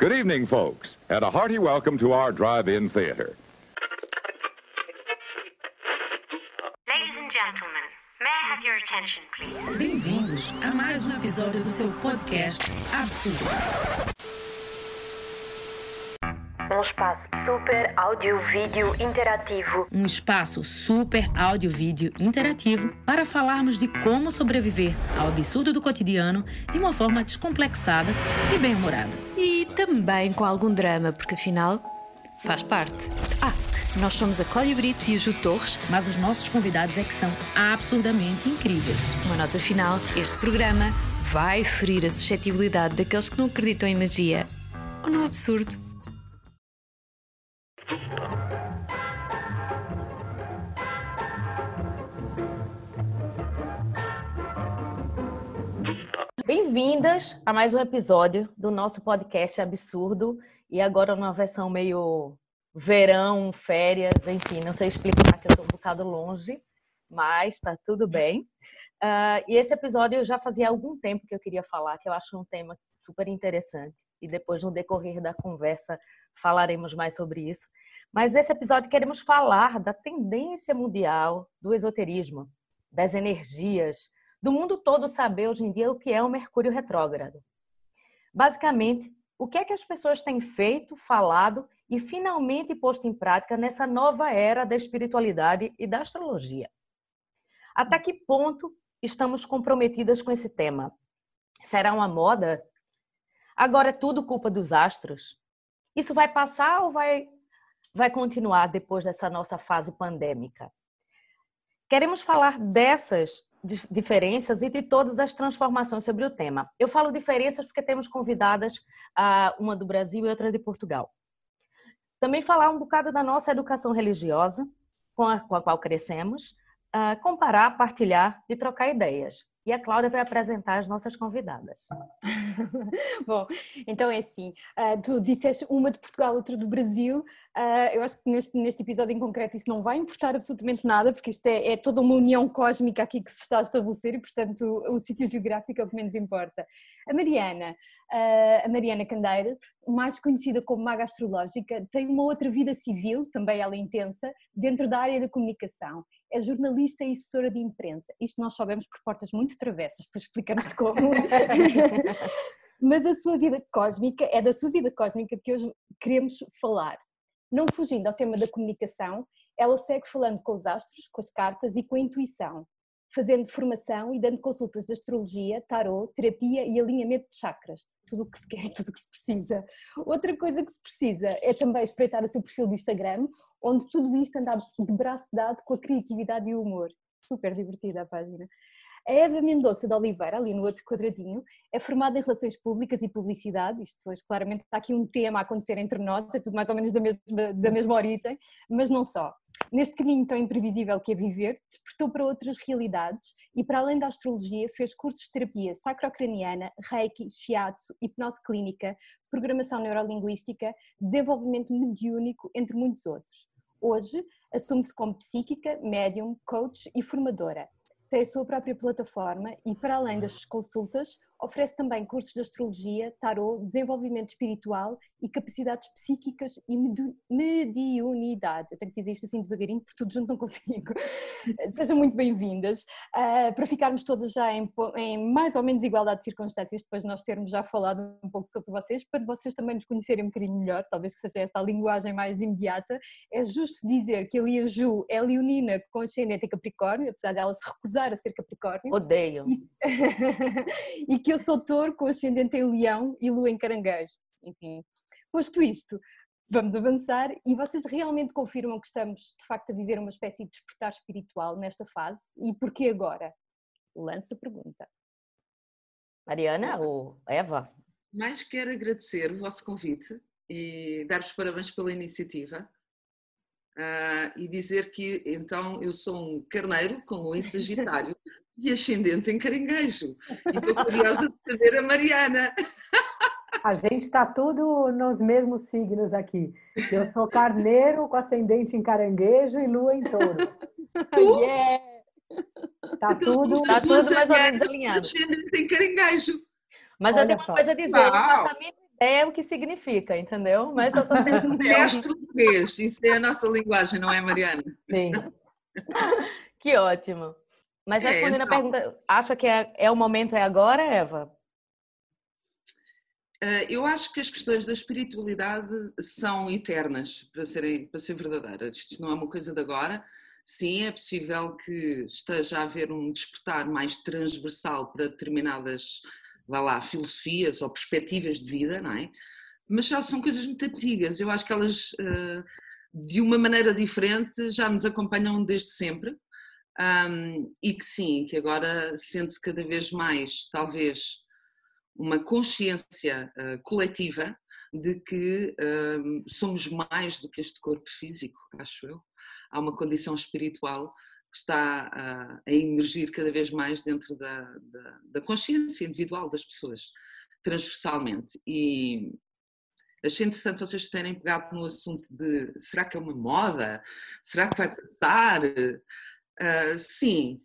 Good evening, folks, and a hearty welcome to our drive-in theater. Ladies and gentlemen, may I have your attention, please? Bem-vindos a mais um episódio do seu podcast Absurdo. Um espaço super áudio-vídeo interativo. Um espaço super áudio-vídeo interativo para falarmos de como sobreviver ao absurdo do cotidiano de uma forma descomplexada e bem-humorada. E também com algum drama, porque afinal faz parte. Ah, nós somos a Cláudia Brito e a Ju Torres. Mas os nossos convidados é que são absurdamente incríveis. Uma nota final: este programa vai ferir a suscetibilidade daqueles que não acreditam em magia ou no absurdo. Bem-vindas a mais um episódio do nosso podcast Absurdo e agora numa versão meio verão, férias, enfim, não sei explicar que eu estou um bocado longe, mas está tudo bem. Uh, e esse episódio eu já fazia algum tempo que eu queria falar, que eu acho um tema super interessante e depois no decorrer da conversa falaremos mais sobre isso. Mas esse episódio queremos falar da tendência mundial do esoterismo, das energias, do mundo todo saber hoje em dia o que é o Mercúrio retrógrado. Basicamente, o que é que as pessoas têm feito, falado e finalmente posto em prática nessa nova era da espiritualidade e da astrologia? Até que ponto estamos comprometidas com esse tema? Será uma moda? Agora é tudo culpa dos astros? Isso vai passar ou vai, vai continuar depois dessa nossa fase pandêmica? Queremos falar dessas diferenças e de todas as transformações sobre o tema. Eu falo diferenças porque temos convidadas, uma do Brasil e outra de Portugal. Também falar um bocado da nossa educação religiosa, com a, qual crescemos, comparar, partilhar e trocar ideias. E a Cláudia vai apresentar as nossas convidadas. Bom, então é assim, uh, tu disseste uma de Portugal, outra do Brasil, uh, eu acho que neste, neste episódio em concreto isso não vai importar absolutamente nada, porque isto é, é toda uma união cósmica aqui que se está a estabelecer e portanto o, o sítio geográfico é o que menos importa. A Mariana, uh, a Mariana Candeira, mais conhecida como maga astrológica, tem uma outra vida civil, também ela intensa, dentro da área da comunicação é jornalista e assessora de imprensa. Isto nós sabemos por portas muito travessas, para explicarmos como. Mas a sua vida cósmica é da sua vida cósmica que hoje queremos falar. Não fugindo ao tema da comunicação, ela segue falando com os astros, com as cartas e com a intuição fazendo formação e dando consultas de astrologia, tarot, terapia e alinhamento de chakras. Tudo o que se quer tudo o que se precisa. Outra coisa que se precisa é também espreitar o seu perfil de Instagram, onde tudo isto anda de braço dado com a criatividade e o humor. Super divertida a página. A Eva Mendonça de Oliveira, ali no outro quadradinho, é formada em Relações Públicas e Publicidade, isto hoje claramente está aqui um tema a acontecer entre nós, é tudo mais ou menos da mesma, da mesma origem, mas não só. Neste caminho tão imprevisível que é viver, despertou para outras realidades e, para além da astrologia, fez cursos de terapia sacrocraniana, reiki, shiatsu, hipnose clínica, programação neurolinguística, desenvolvimento mediúnico, entre muitos outros. Hoje, assume-se como psíquica, médium, coach e formadora tem a sua própria plataforma e, para além das consultas, oferece também cursos de astrologia, tarot, desenvolvimento espiritual e capacidades psíquicas e mediunidade. Eu tenho que dizer isto assim devagarinho, porque tudo junto não consigo. Sejam muito bem-vindas. Uh, para ficarmos todas já em, em, mais ou menos igualdade de circunstâncias, depois de nós termos já falado um pouco sobre vocês, para vocês também nos conhecerem um bocadinho melhor, talvez que seja esta a linguagem mais imediata, é justo dizer que a Ju é leonina com ascendente em Capricórnio, apesar dela se recusar a ser Capricórnio. Odeio. e que eu sou touro com ascendente em leão e lua em caranguejo. Enfim, posto isto, vamos avançar e vocês realmente confirmam que estamos de facto a viver uma espécie de despertar espiritual nesta fase e porquê agora? Lança a pergunta. Mariana ou Eva? Mais quero agradecer o vosso convite e dar-vos parabéns pela iniciativa. Uh, e dizer que então eu sou um carneiro com o em Sagitário e ascendente em caranguejo. E estou curiosa de saber a Mariana. A gente está tudo nos mesmos signos aqui. Eu sou carneiro com ascendente em caranguejo e lua em touro. Tu? Yeah. Tá então, tudo, tá tudo mais ou menos alinhado. Ascendente em caranguejo. Mas Olha eu tenho uma só. coisa a dizer, eu não faço a mínima ideia o que significa, entendeu? Mas eu só sei Português, isso é a nossa linguagem, não é, Mariana? Sim. que ótimo. Mas É, respondendo a então. pergunta, acha que é, é o momento, é agora, Eva? Uh, Eu acho que as questões da espiritualidade são eternas, para, serem, para ser verdadeiras. Isto não é uma coisa de agora. Sim, é possível que esteja a haver um despertar mais transversal para determinadas, vá lá, filosofias ou perspectivas de vida, não é? Mas já são coisas muito antigas. Eu acho que elas, uh, de uma maneira diferente, já nos acompanham desde sempre. Um, e que sim, que agora sente-se cada vez mais, talvez, uma consciência uh, coletiva de que uh, somos mais do que este corpo físico, acho eu. Há uma condição espiritual que está uh, a emergir cada vez mais dentro da, da, da, consciência individual das pessoas, transversalmente. E achei interessante vocês terem pegado no assunto de será que é uma moda? Será que vai passar? Sim,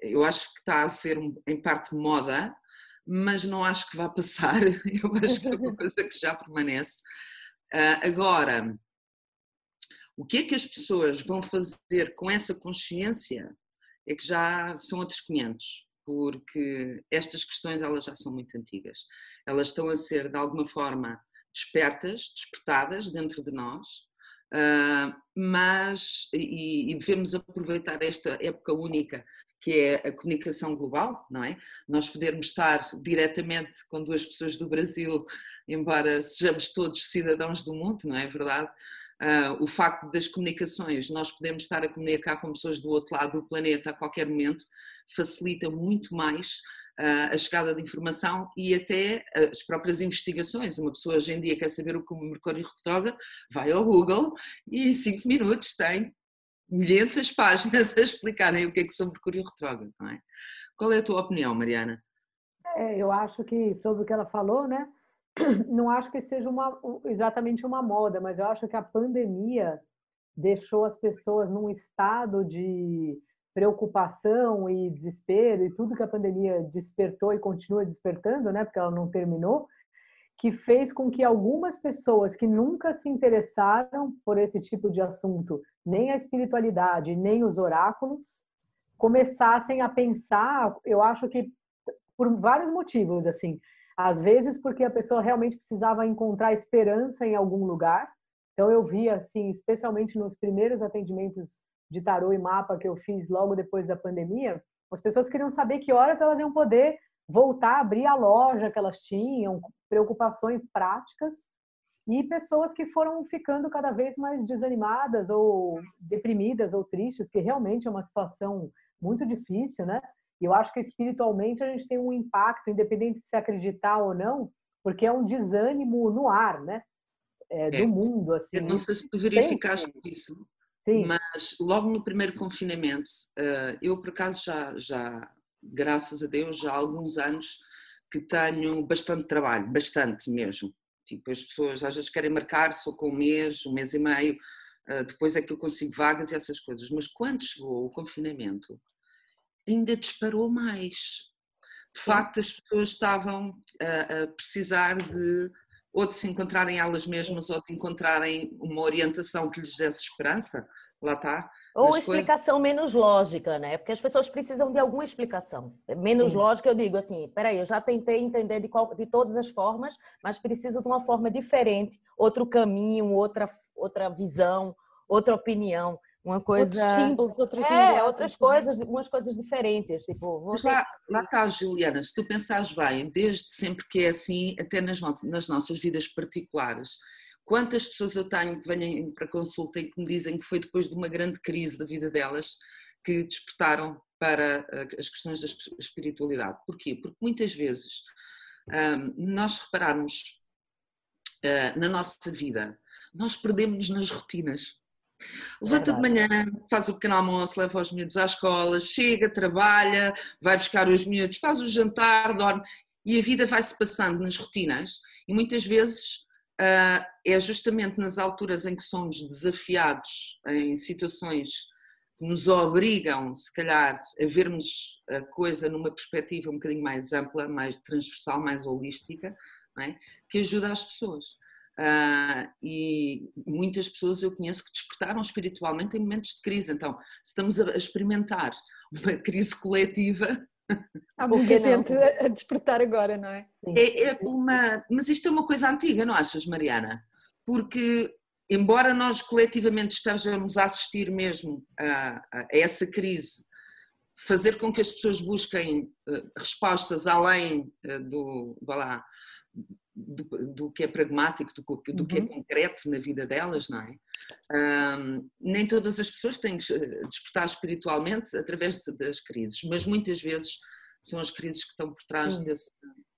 eu acho que está a ser em parte moda, mas não acho que vá passar. Eu acho que é uma coisa que já permanece. Uh, agora, o que é que as pessoas vão fazer com essa consciência é que já são outros 500, porque estas questões elas já são muito antigas. Elas estão a ser de alguma forma despertas, despertadas dentro de nós, uh, mas e, e devemos aproveitar esta época única que é a comunicação global, não é? Nós podermos estar diretamente com duas pessoas do Brasil, embora sejamos todos cidadãos do mundo, não é verdade? Uh, o facto das comunicações, nós podemos estar a comunicar com pessoas do outro lado do planeta a qualquer momento, facilita muito mais a chegada de informação e até as próprias investigações. Uma pessoa hoje em dia quer saber o que o Mercúrio retrógrado, vai ao Google e em 5 minutos tem milhentas páginas a explicarem o que é que são Mercúrio retrógrado, não é? Qual é a tua opinião, Mariana? É, eu acho que, sobre o que ela falou, né? Não acho que seja uma, exatamente uma moda, mas eu acho que a pandemia deixou as pessoas num estado de preocupação e desespero e tudo que a pandemia despertou e continua despertando, né? Porque ela não terminou, que fez com que algumas pessoas que nunca se interessaram por esse tipo de assunto, nem a espiritualidade, nem os oráculos, começassem a pensar, eu acho que por vários motivos, assim, às vezes porque a pessoa realmente precisava encontrar esperança em algum lugar. Então eu vi assim, especialmente nos primeiros atendimentos de tarô e mapa que eu fiz logo depois da pandemia, as pessoas queriam saber que horas elas iam poder voltar a abrir a loja que elas tinham, preocupações práticas e pessoas que foram ficando cada vez mais desanimadas ou deprimidas ou tristes, porque realmente é uma situação muito difícil, né? E eu acho que espiritualmente a gente tem um impacto, independente de se acreditar ou não, porque é um desânimo no ar, né? É, do É. mundo, assim. Eu não sei se tu verificaste isso, Sim, mas logo no primeiro confinamento, eh, eu por acaso já, já, graças a Deus, já há alguns anos que tenho bastante trabalho, bastante mesmo. Tipo, as pessoas às vezes querem marcar só com um mês, um mês e meio, eh, depois é que eu consigo vagas e essas coisas. Mas quando chegou o confinamento, ainda disparou mais. De facto, as pessoas estavam a, a precisar de ou de se encontrarem elas mesmas ou de encontrarem uma orientação que lhes desse esperança. Lá está. Ou explicação menos lógica, né? Porque as pessoas precisam de alguma explicação. Menos Sim. lógica, eu digo assim, peraí, eu já tentei entender de, qual, de todas as formas, mas preciso de uma forma diferente, outro caminho, outra, outra visão, outra opinião, uma coisa... Outros símbolos, outras É, linguagens, outras é? coisas, umas coisas diferentes. Tipo, vou ter- lá, lá está, Juliana, se tu pensares bem, desde sempre que é assim, até nas, no- nas nossas vidas particulares, quantas pessoas eu tenho que venham para consulta e que me dizem que foi depois de uma grande crise da vida delas que despertaram para eh, as questões da esp- espiritualidade. Porquê? Porque muitas vezes nós repararmos ah, na nossa vida, nós perdemos nas rotinas. Levanta de manhã, faz o pequeno almoço, leva os miúdos à escola, chega, trabalha, vai buscar os miúdos, faz o jantar, dorme e a vida vai-se passando nas rotinas e muitas vezes ah, é justamente nas alturas em que somos desafiados em situações que nos obrigam, se calhar, a vermos a coisa numa perspectiva um bocadinho mais ampla, mais transversal, mais holística, é? que ajuda as pessoas. Uh, e muitas pessoas eu conheço que despertaram espiritualmente em momentos de crise. Então, se estamos a experimentar uma crise coletiva. Há muita gente a despertar agora, não é? é? é? uma, mas isto é uma coisa antiga, não achas, Mariana? Porque, embora nós coletivamente estejamos a assistir mesmo a, a essa crise, fazer com que as pessoas busquem uh, respostas além uh, do, lá, do, do, que é pragmático, do, do que é uhum. concreto na vida delas, não é? Um, nem todas as pessoas têm que despertar espiritualmente através de, das crises, mas muitas vezes são as crises que estão por trás desse.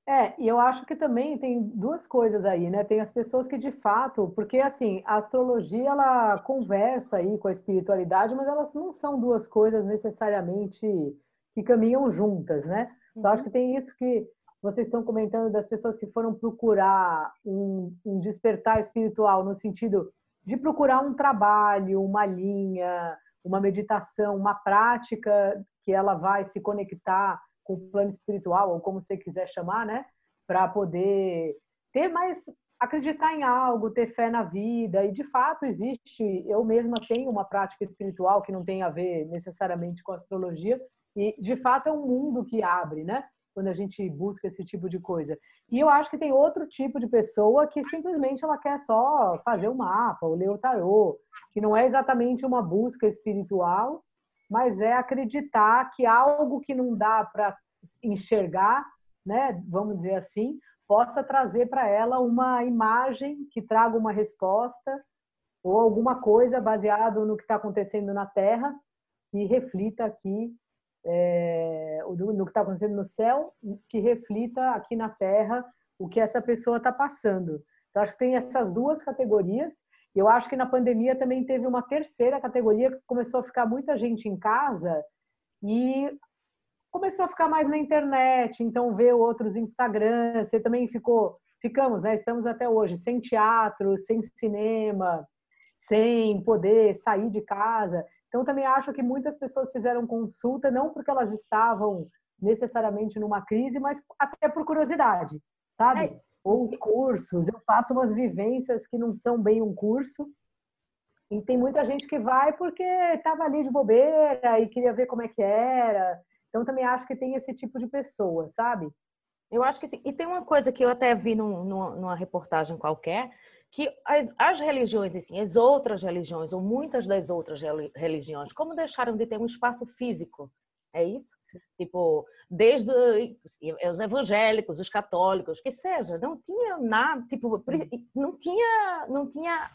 É, e eu acho que também tem duas coisas aí, né? Tem as pessoas que de fato, porque assim, a astrologia ela conversa aí com a espiritualidade, mas elas não são duas coisas necessariamente que caminham juntas, né? Então acho uhum. que tem isso que vocês estão comentando das pessoas que foram procurar um, um despertar espiritual no sentido de procurar um trabalho, uma linha, uma meditação, uma prática que ela vai se conectar com o plano espiritual, ou como você quiser chamar, né? Para poder ter mais, acreditar em algo, ter fé na vida. E de fato existe, eu mesma tenho uma prática espiritual que não tem a ver necessariamente com astrologia, e de fato é um mundo que abre, né? Quando a gente busca esse tipo de coisa. E eu acho que tem outro tipo de pessoa que simplesmente ela quer só fazer o mapa, ou ler o tarô, que não é exatamente uma busca espiritual, mas é acreditar que algo que não dá para enxergar, né, vamos dizer assim, possa trazer para ela uma imagem que traga uma resposta ou alguma coisa baseado no que está acontecendo na Terra que reflita aqui é, no que está acontecendo no céu, que reflita aqui na Terra o que essa pessoa está passando. Então, acho que tem essas duas categorias. Eu acho que na pandemia também teve uma terceira categoria que começou a ficar muita gente em casa e começou a ficar mais na internet, então ver outros Instagram, você também ficou, ficamos, né? Estamos até hoje sem teatro, sem cinema, sem poder sair de casa. Então, também acho que muitas pessoas fizeram consulta não porque elas estavam necessariamente numa crise, mas até por curiosidade, sabe? É. Ou os cursos, eu faço umas vivências que não são bem um curso, e tem muita gente que vai porque estava ali de bobeira e queria ver como é que era. Então, também acho que tem esse tipo de pessoa, sabe? Eu acho que sim. E tem uma coisa que eu até vi num, numa reportagem qualquer, que as, as religiões, assim, as outras religiões, ou muitas das outras religiões, como deixaram de ter um espaço físico? É isso? Tipo, desde os evangélicos, os católicos, que seja, não tinha nada, tipo, não tinha, não tinha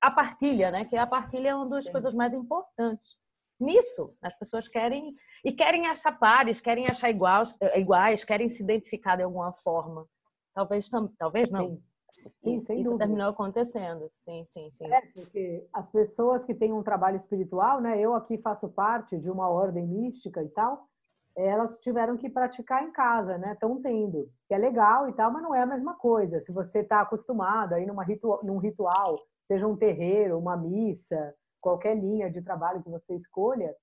a partilha, né? Que a partilha é uma das Sim. coisas mais importantes. Nisso, as pessoas querem e querem achar pares, querem achar iguais, iguais querem se identificar de alguma forma. Talvez, talvez não. Sim. Sim, isso, isso terminou acontecendo. Sim, sim, sim. É, porque as pessoas que têm um trabalho espiritual, né? Eu aqui faço parte de uma ordem mística e tal, elas tiveram que praticar em casa, né? Estão tendo, que é legal e tal, mas não é a mesma coisa. Se você está acostumado a ir numa ritual, num ritual, seja um terreiro, uma missa, qualquer linha de trabalho que você escolha,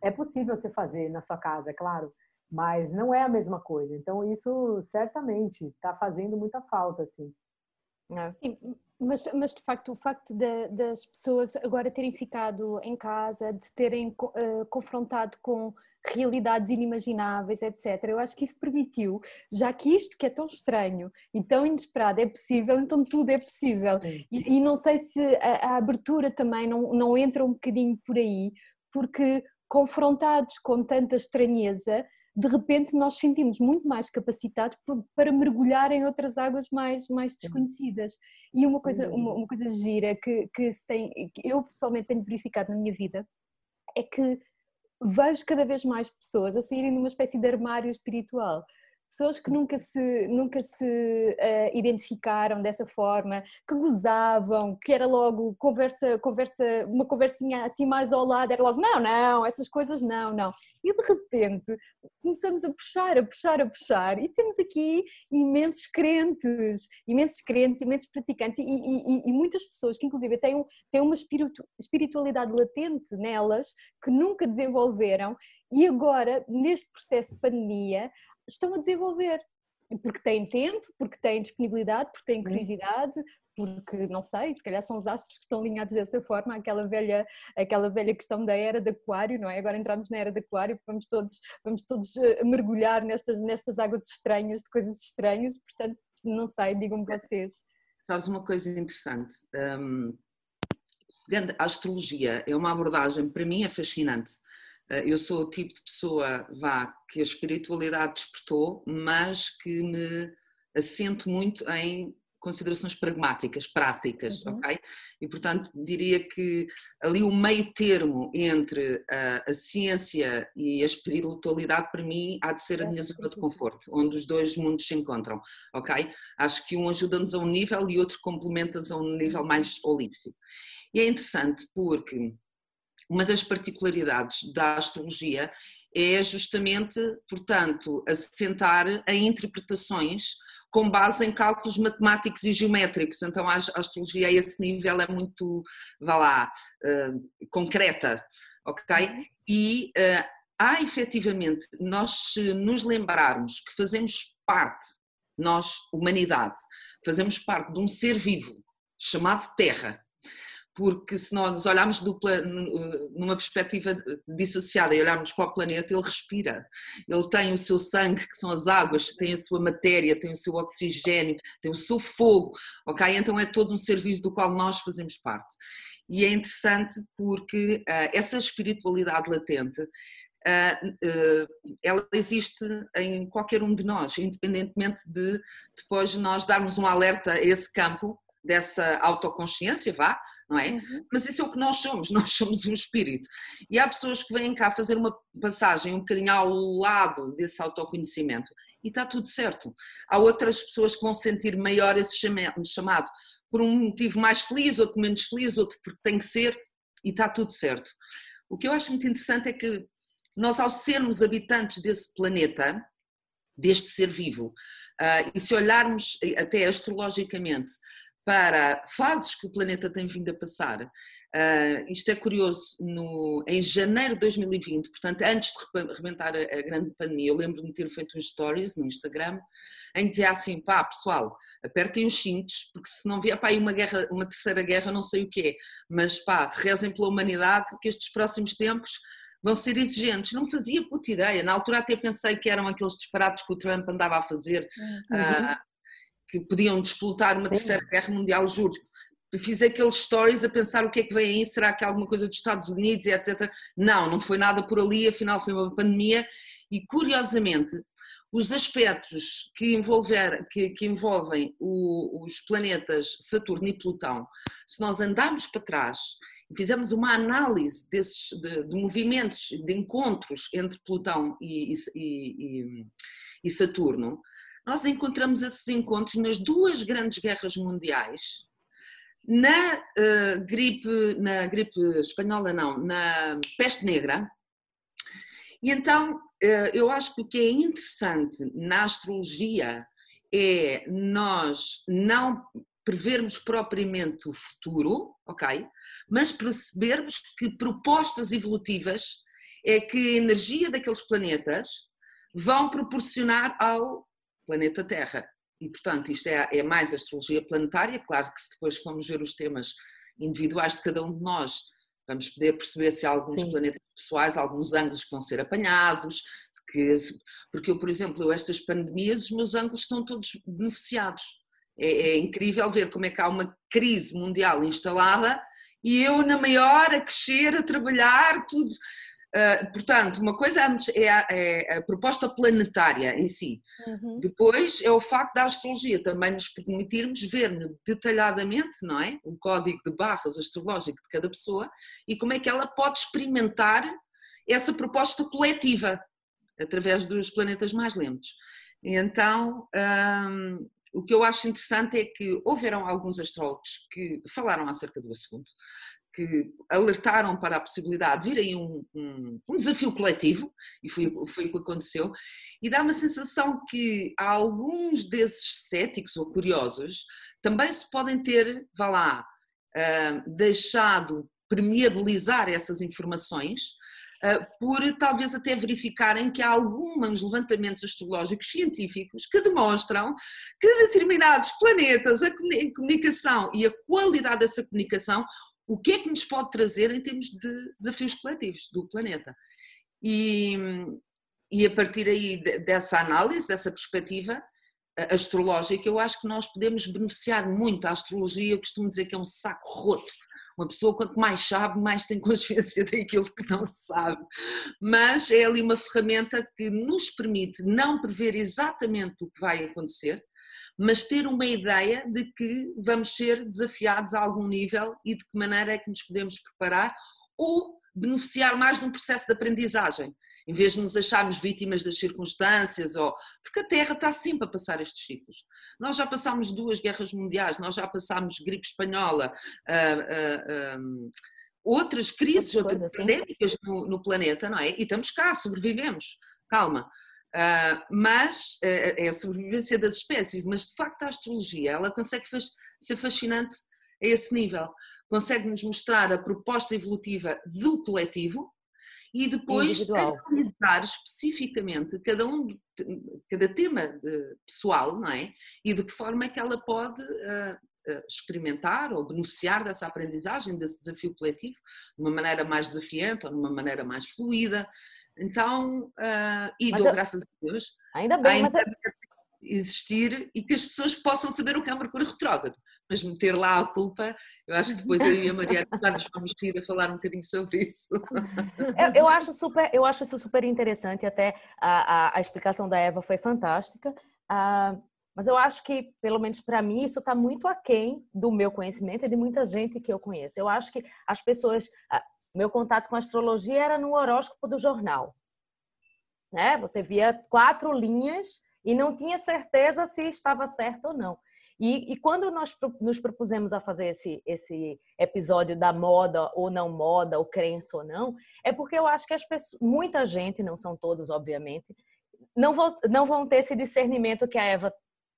é possível você fazer na sua casa, é claro mas não é a mesma coisa. Então isso certamente está fazendo muita falta, assim. É. Sim, mas, mas de facto o facto de, das pessoas agora terem ficado em casa, de se terem uh, confrontado com realidades inimagináveis, etc. Eu acho que isso permitiu, já que isto que é tão estranho e tão inesperado é possível, então tudo é possível. E, e, não sei se a, a abertura também não, não entra um bocadinho por aí, porque confrontados com tanta estranheza, de repente nós sentimos muito mais capacitados para mergulhar em outras águas mais, mais desconhecidas. E uma coisa, uma, uma coisa gira que, que, se tem, que eu pessoalmente tenho verificado na minha vida é que vejo cada vez mais pessoas a saírem de uma espécie de armário espiritual pessoas que nunca se, nunca se uh, identificaram dessa forma, que gozavam, que era logo conversa, conversa, uma conversinha assim mais ao lado, era logo, não, não, essas coisas não, não. E de repente começamos a puxar, a puxar, a puxar, e temos aqui imensos crentes, imensos crentes, imensos praticantes, e, e, e muitas pessoas que inclusive têm, têm uma espiritualidade latente nelas, que nunca desenvolveram, e agora, neste processo de pandemia, estão a desenvolver. porque têm tempo, porque têm disponibilidade, porque têm Uhum. curiosidade, porque não sei, se calhar são os astros que estão alinhados dessa forma, aquela velha, aquela velha questão da era de aquário, não é? Agora entramos na era de aquário, vamos todos, vamos todos eh, mergulhar nestas, nestas águas estranhas, de coisas estranhas, portanto, não sei, digam-me vocês. Sabes uma coisa interessante? Pegando a astrologia é uma abordagem, para mim é fascinante. Eh, Eu sou o tipo de pessoa, vá, que a espiritualidade despertou, mas que me assento muito em considerações pragmáticas, práticas, Uhum. ok? E portanto diria que ali o meio termo entre a, a ciência e a espiritualidade para mim há de ser a minha zona de conforto, onde os dois mundos se encontram, ok? Acho que um ajuda-nos a um nível e outro complementa-nos a um nível mais holístico. E é interessante porque uma das particularidades da astrologia é justamente, portanto, assentar em interpretações com base em cálculos matemáticos e geométricos. Então a astrologia a esse nível é muito, vá lá, uh, concreta, ok? E uh, há efetivamente, nós se nos lembrarmos que fazemos parte, nós, humanidade, fazemos parte de um ser vivo chamado Terra, porque se nós olharmos numa perspectiva dissociada e olharmos para o planeta, ele respira, ele tem o seu sangue, que são as águas, tem a sua matéria, tem o seu oxigênio, tem o seu fogo, ok? Então é todo um ser vivo do qual nós fazemos parte. E é interessante porque uh, essa espiritualidade latente Uh, uh, ela existe em qualquer um de nós, independentemente de depois nós darmos um alerta a esse campo dessa autoconsciência, vá, não é? Uhum. Mas isso é o que nós somos, nós somos um espírito. E há pessoas que vêm cá fazer uma passagem um bocadinho ao lado desse autoconhecimento e está tudo certo. Há outras pessoas que vão sentir maior esse chamado por um motivo mais feliz, outro menos feliz, outro porque tem que ser e está tudo certo. O que eu acho muito interessante é que nós, ao sermos habitantes desse planeta, deste ser vivo, uh, e se olharmos até astrologicamente para fases que o planeta tem vindo a passar. Uh, isto é curioso, no, em janeiro de 2020, portanto, antes de rebentar a, a grande pandemia, eu lembro-me de ter feito uns stories no Instagram em que dizia assim: pá, pessoal, apertem os cintos, porque se não vier pá, aí uma, guerra, uma terceira guerra, não sei o que é, mas pá, rezem pela humanidade, que estes próximos tempos vão ser exigentes. Não fazia puta ideia, na altura até pensei que eram aqueles disparados que o Trump andava a fazer. Uhum. Uh, que podiam desplotar uma Sim. terceira guerra mundial, juro. Fiz aqueles stories a pensar o que é que vem aí, será que há alguma coisa dos Estados Unidos e etc. Não, não foi nada por ali, afinal foi uma pandemia e curiosamente os aspectos que, envolver, que, que envolvem o, os planetas Saturno e Plutão, se nós andarmos para trás e fizermos uma análise desses, de, de movimentos, de encontros entre Plutão e, e, e, e Saturno, nós encontramos esses encontros nas duas grandes guerras mundiais, na uh, gripe, na gripe espanhola não, na peste negra. E então uh, eu acho que o que é interessante na astrologia é nós não prevermos propriamente o futuro, ok? Mas percebermos que propostas evolutivas é que a energia daqueles planetas vão proporcionar ao planeta Terra. E, portanto, isto é, é, mais astrologia planetária. Claro que se depois formos ver os temas individuais de cada um de nós, vamos poder perceber se há alguns Sim. planetas pessoais, alguns ângulos que vão ser apanhados. Que, porque eu, por exemplo, eu, estas pandemias, os meus ângulos estão todos beneficiados. É, é incrível ver como é que há uma crise mundial instalada e eu na maior, a crescer, a trabalhar, tudo. Uh, portanto, uma coisa é a, é a, proposta planetária em si. Uhum. Depois é o facto da astrologia também nos permitirmos ver detalhadamente, não é? O código de barras astrológico de cada pessoa e como é que ela pode experimentar essa proposta coletiva através dos planetas mais lentos. Então, um, o que eu acho interessante é que houveram alguns astrólogos que falaram acerca do assunto, que alertaram para a possibilidade de vir aí um, um, um desafio coletivo, e foi, foi o que aconteceu, e dá uma sensação que alguns desses céticos ou curiosos também se podem ter, vá lá, uh, deixado permeabilizar essas informações por talvez até verificarem que há alguns levantamentos astrológicos científicos que demonstram que determinados planetas, a comunicação e a qualidade dessa comunicação, o que é que nos pode trazer em termos de desafios coletivos do planeta. E, e a partir aí dessa análise, dessa perspectiva astrológica, eu acho que nós podemos beneficiar muito. A astrologia, eu costumo dizer que é um saco roto. Uma pessoa, quanto mais sabe, mais tem consciência daquilo que não sabe. Mas é ali uma ferramenta que nos permite não prever exatamente o que vai acontecer, mas ter uma ideia de que vamos ser desafiados a algum nível e de que maneira é que nos podemos preparar ou beneficiar mais num processo de aprendizagem em vez de nos acharmos vítimas das circunstâncias, ou porque a Terra está sempre a passar estes ciclos. Nós já passámos duas guerras mundiais, nós já passámos gripe espanhola, uh, uh, um, outras crises, outras assim. pandémicas no, no, planeta, não é? E estamos cá, sobrevivemos, calma. Uh, mas é a sobrevivência das espécies, mas de facto a astrologia ela consegue ser fascinante a esse nível, consegue nos mostrar a proposta evolutiva do coletivo, e depois analisar especificamente cada um, cada tema pessoal, não é? E de que forma é que ela pode uh, experimentar ou beneficiar dessa aprendizagem, desse desafio coletivo, de uma maneira mais desafiante ou de uma maneira mais fluida. Então, uh, e dou eu, graças a Deus. Ainda bem, mas existir e que as pessoas possam saber o que é Mercúrio retrógrado mas meter lá a culpa, eu acho que depois eu e a Maria já nos vamos rir a falar um bocadinho sobre isso. Eu, eu, acho, super, eu acho isso super interessante, até a, a, a explicação da Eva foi fantástica, uh, mas eu acho que, pelo menos para mim, isso está muito aquém do meu conhecimento e de muita gente que eu conheço. Eu acho que as pessoas, uh, meu contato com a astrologia era no horóscopo do jornal. Né? Você via quatro linhas e não tinha certeza se estava certo ou não. E, e, quando nós nos propusemos a fazer esse, esse episódio da moda ou não moda, ou crença ou não, é porque eu acho que as pessoas, muita gente, não são todos, obviamente, não vão, não vão ter esse discernimento que a Eva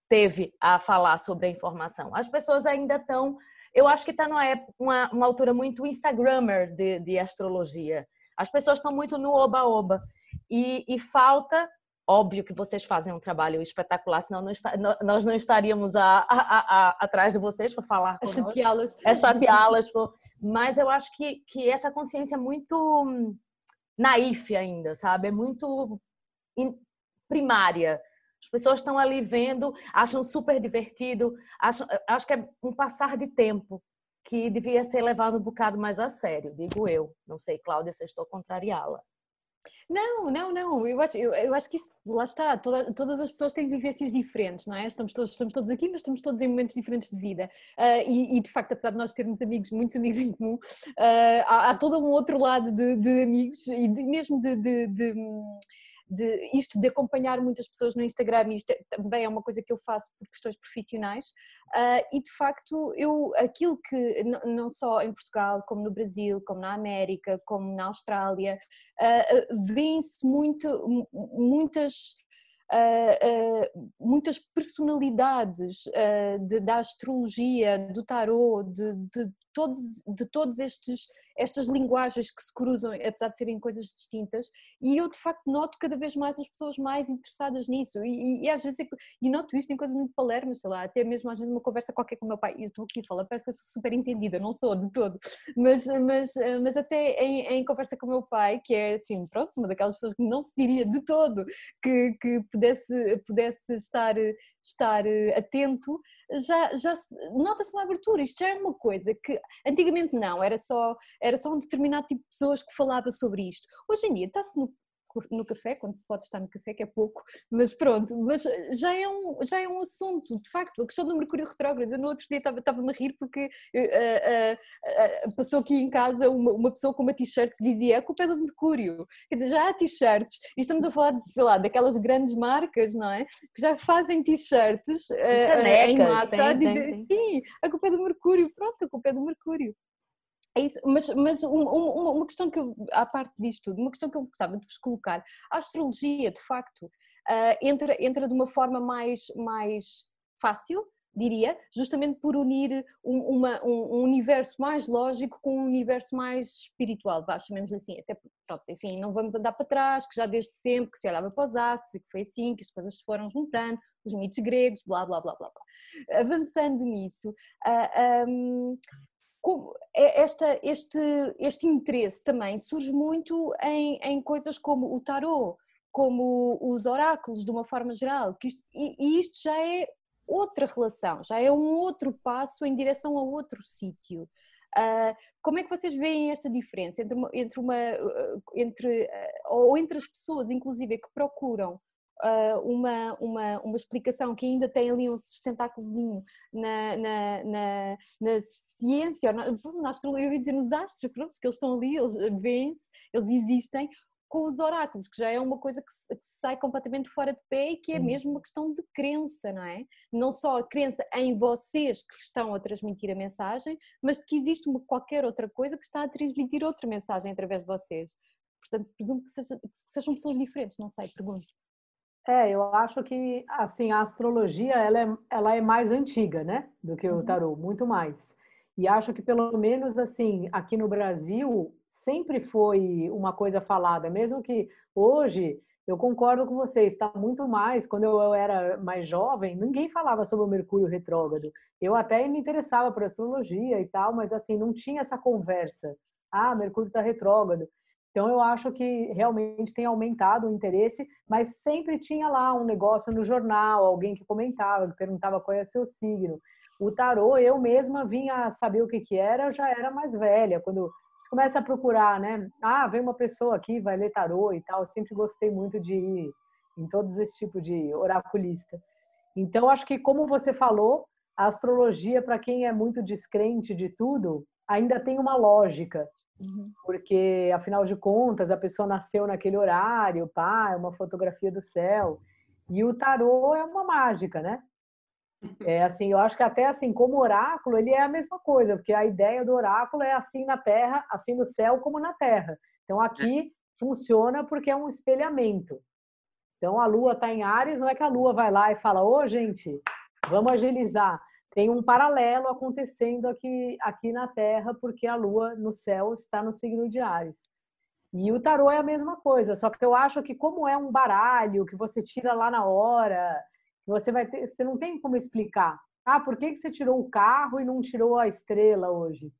teve a falar sobre a informação. As pessoas ainda estão, eu acho que está numa uma, uma altura muito Instagrammer de, de astrologia. As pessoas estão muito no oba-oba. E, e falta Óbvio que vocês fazem um trabalho espetacular, senão não está, nós não estaríamos a, a, a, atrás de vocês para falar com chateá-las. É chateá-las. Mas eu acho que, que essa consciência é muito naif ainda, sabe? É muito primária. As pessoas estão ali vendo, acham super divertido, acham, acho que é um passar de tempo que devia ser levado um bocado mais a sério, digo eu. Não sei, Cláudia, se estou contrariá-la. Não, não, não. Eu acho, eu, eu acho que isso, lá está, toda, todas as pessoas têm vivências diferentes, não é? Estamos todos, estamos todos aqui, mas estamos todos em momentos diferentes de vida. Uh, e, e, de facto, apesar de nós termos amigos, muitos amigos em comum, uh, há, há, todo um outro lado de, de amigos e de, mesmo de, de, de isto de acompanhar muitas pessoas no Instagram, isto é, também é uma coisa que eu faço por questões profissionais, uh, e de facto eu aquilo que não só em Portugal, como no Brasil, como na América, como na Austrália, uh, vêem-se muito, muitas Uh, uh, muitas personalidades de, da astrologia, do tarot, de, de, todos, de todos estes estas linguagens que se cruzam, apesar de serem coisas distintas, e eu de facto noto cada vez mais as pessoas mais interessadas nisso, e, e, e às vezes, e noto isto em coisas muito palermas, sei lá, até mesmo às vezes uma conversa qualquer com o meu pai, eu estou aqui a falar, parece que eu sou super entendida, não sou de todo, mas, mas, mas até em, em conversa com o meu pai, que é assim, pronto, uma daquelas pessoas que não se diria de todo que, que pudesse, pudesse estar, estar atento, já, já nota-se uma abertura, isto já é uma coisa que antigamente não, era só, era só um determinado tipo de pessoas que falava sobre isto. Hoje em dia está-se no café, quando se pode estar no café, que é pouco, mas pronto, mas já é um, já é um assunto, de facto, a questão do Mercúrio retrógrado, eu no outro dia estava-me a rir porque uh, uh, uh, passou aqui em casa uma, uma pessoa com uma t-shirt que dizia a culpa é do Mercúrio, quer dizer, já há t-shirts, e estamos a falar, de, sei lá, daquelas grandes marcas, não é, que já fazem t-shirts em massa, tem, dizer, tem, tem. sim, a culpa é do Mercúrio, pronto, a culpa é do Mercúrio. É isso, mas, mas um, um, uma questão que eu, à parte disto tudo, uma questão que eu gostava de vos colocar, a astrologia, de facto, uh, entra, entra de uma forma mais, mais fácil diria, justamente por unir um, uma, um, um, universo mais lógico com um universo mais espiritual, vá, chamemos assim, até pronto, enfim, não vamos andar para trás, que já desde sempre que se olhava para os astros e que foi assim, que as coisas se foram juntando, os mitos gregos, blá blá blá blá blá. Avançando nisso, uh, um, é esta, este, este interesse também surge muito em, em coisas como o tarot, como os oráculos de uma forma geral, que isto, e isto já é outra relação, já é um outro passo em direção a outro sítio. Uh, como é que vocês veem esta diferença entre uma, entre uma entre ou entre as pessoas, inclusive, que procuram uma, uma, uma explicação que ainda tem ali um sustentáculozinho na, na, na, na ciência, na, na astrologia, eu ia dizer nos astros, pronto, porque eles estão ali, eles veem-se, eles existem, com os oráculos, que já é uma coisa que, se, que sai completamente fora de pé e que é mesmo uma questão de crença, não é? Não só a crença em vocês que estão a transmitir a mensagem, mas de que existe uma, qualquer outra coisa que está a transmitir outra mensagem através de vocês. Portanto, presumo que, seja, que sejam pessoas diferentes, não sei, pergunto. É, eu acho que assim a astrologia ela é, ela é mais antiga, né, do que o uhum. tarô, muito mais. E acho que pelo menos assim aqui no Brasil sempre foi uma coisa falada, mesmo que hoje eu concordo com você, está muito mais. Quando eu era mais jovem, ninguém falava sobre o Mercúrio retrógrado. Eu até me interessava por astrologia e tal, mas assim, não tinha essa conversa. Ah, Mercúrio está retrógrado. Então eu acho que realmente tem aumentado o interesse, mas sempre tinha lá um negócio no jornal, alguém que comentava, que perguntava qual é o seu signo. O tarô, eu mesma vinha saber o que que era, eu já era mais velha, quando começa a procurar, né? Ah, vem uma pessoa aqui, vai ler tarô e tal. Eu sempre gostei muito de ir em todos esse tipo de oraculista. Então, acho que, como você falou, a astrologia, para quem é muito descrente de tudo, ainda tem uma lógica. Uhum. Porque, afinal de contas, a pessoa nasceu naquele horário, pá, é uma fotografia do céu. E o tarô é uma mágica, né? É assim, eu acho que até assim, como oráculo, ele é a mesma coisa, porque a ideia do oráculo é assim na terra, assim no céu como na terra. Então aqui funciona porque é um espelhamento. Então a lua está em Ares, não é que a lua vai lá e fala: "Ô, oh, gente, vamos agilizar". Tem um paralelo acontecendo aqui aqui na Terra, porque a lua no céu está no signo de Ares. E o tarô é a mesma coisa, só que eu acho que como é um baralho que você tira lá na hora, você vai ter, você não tem como explicar. Ah, por que, que você tirou o carro e não tirou a estrela hoje?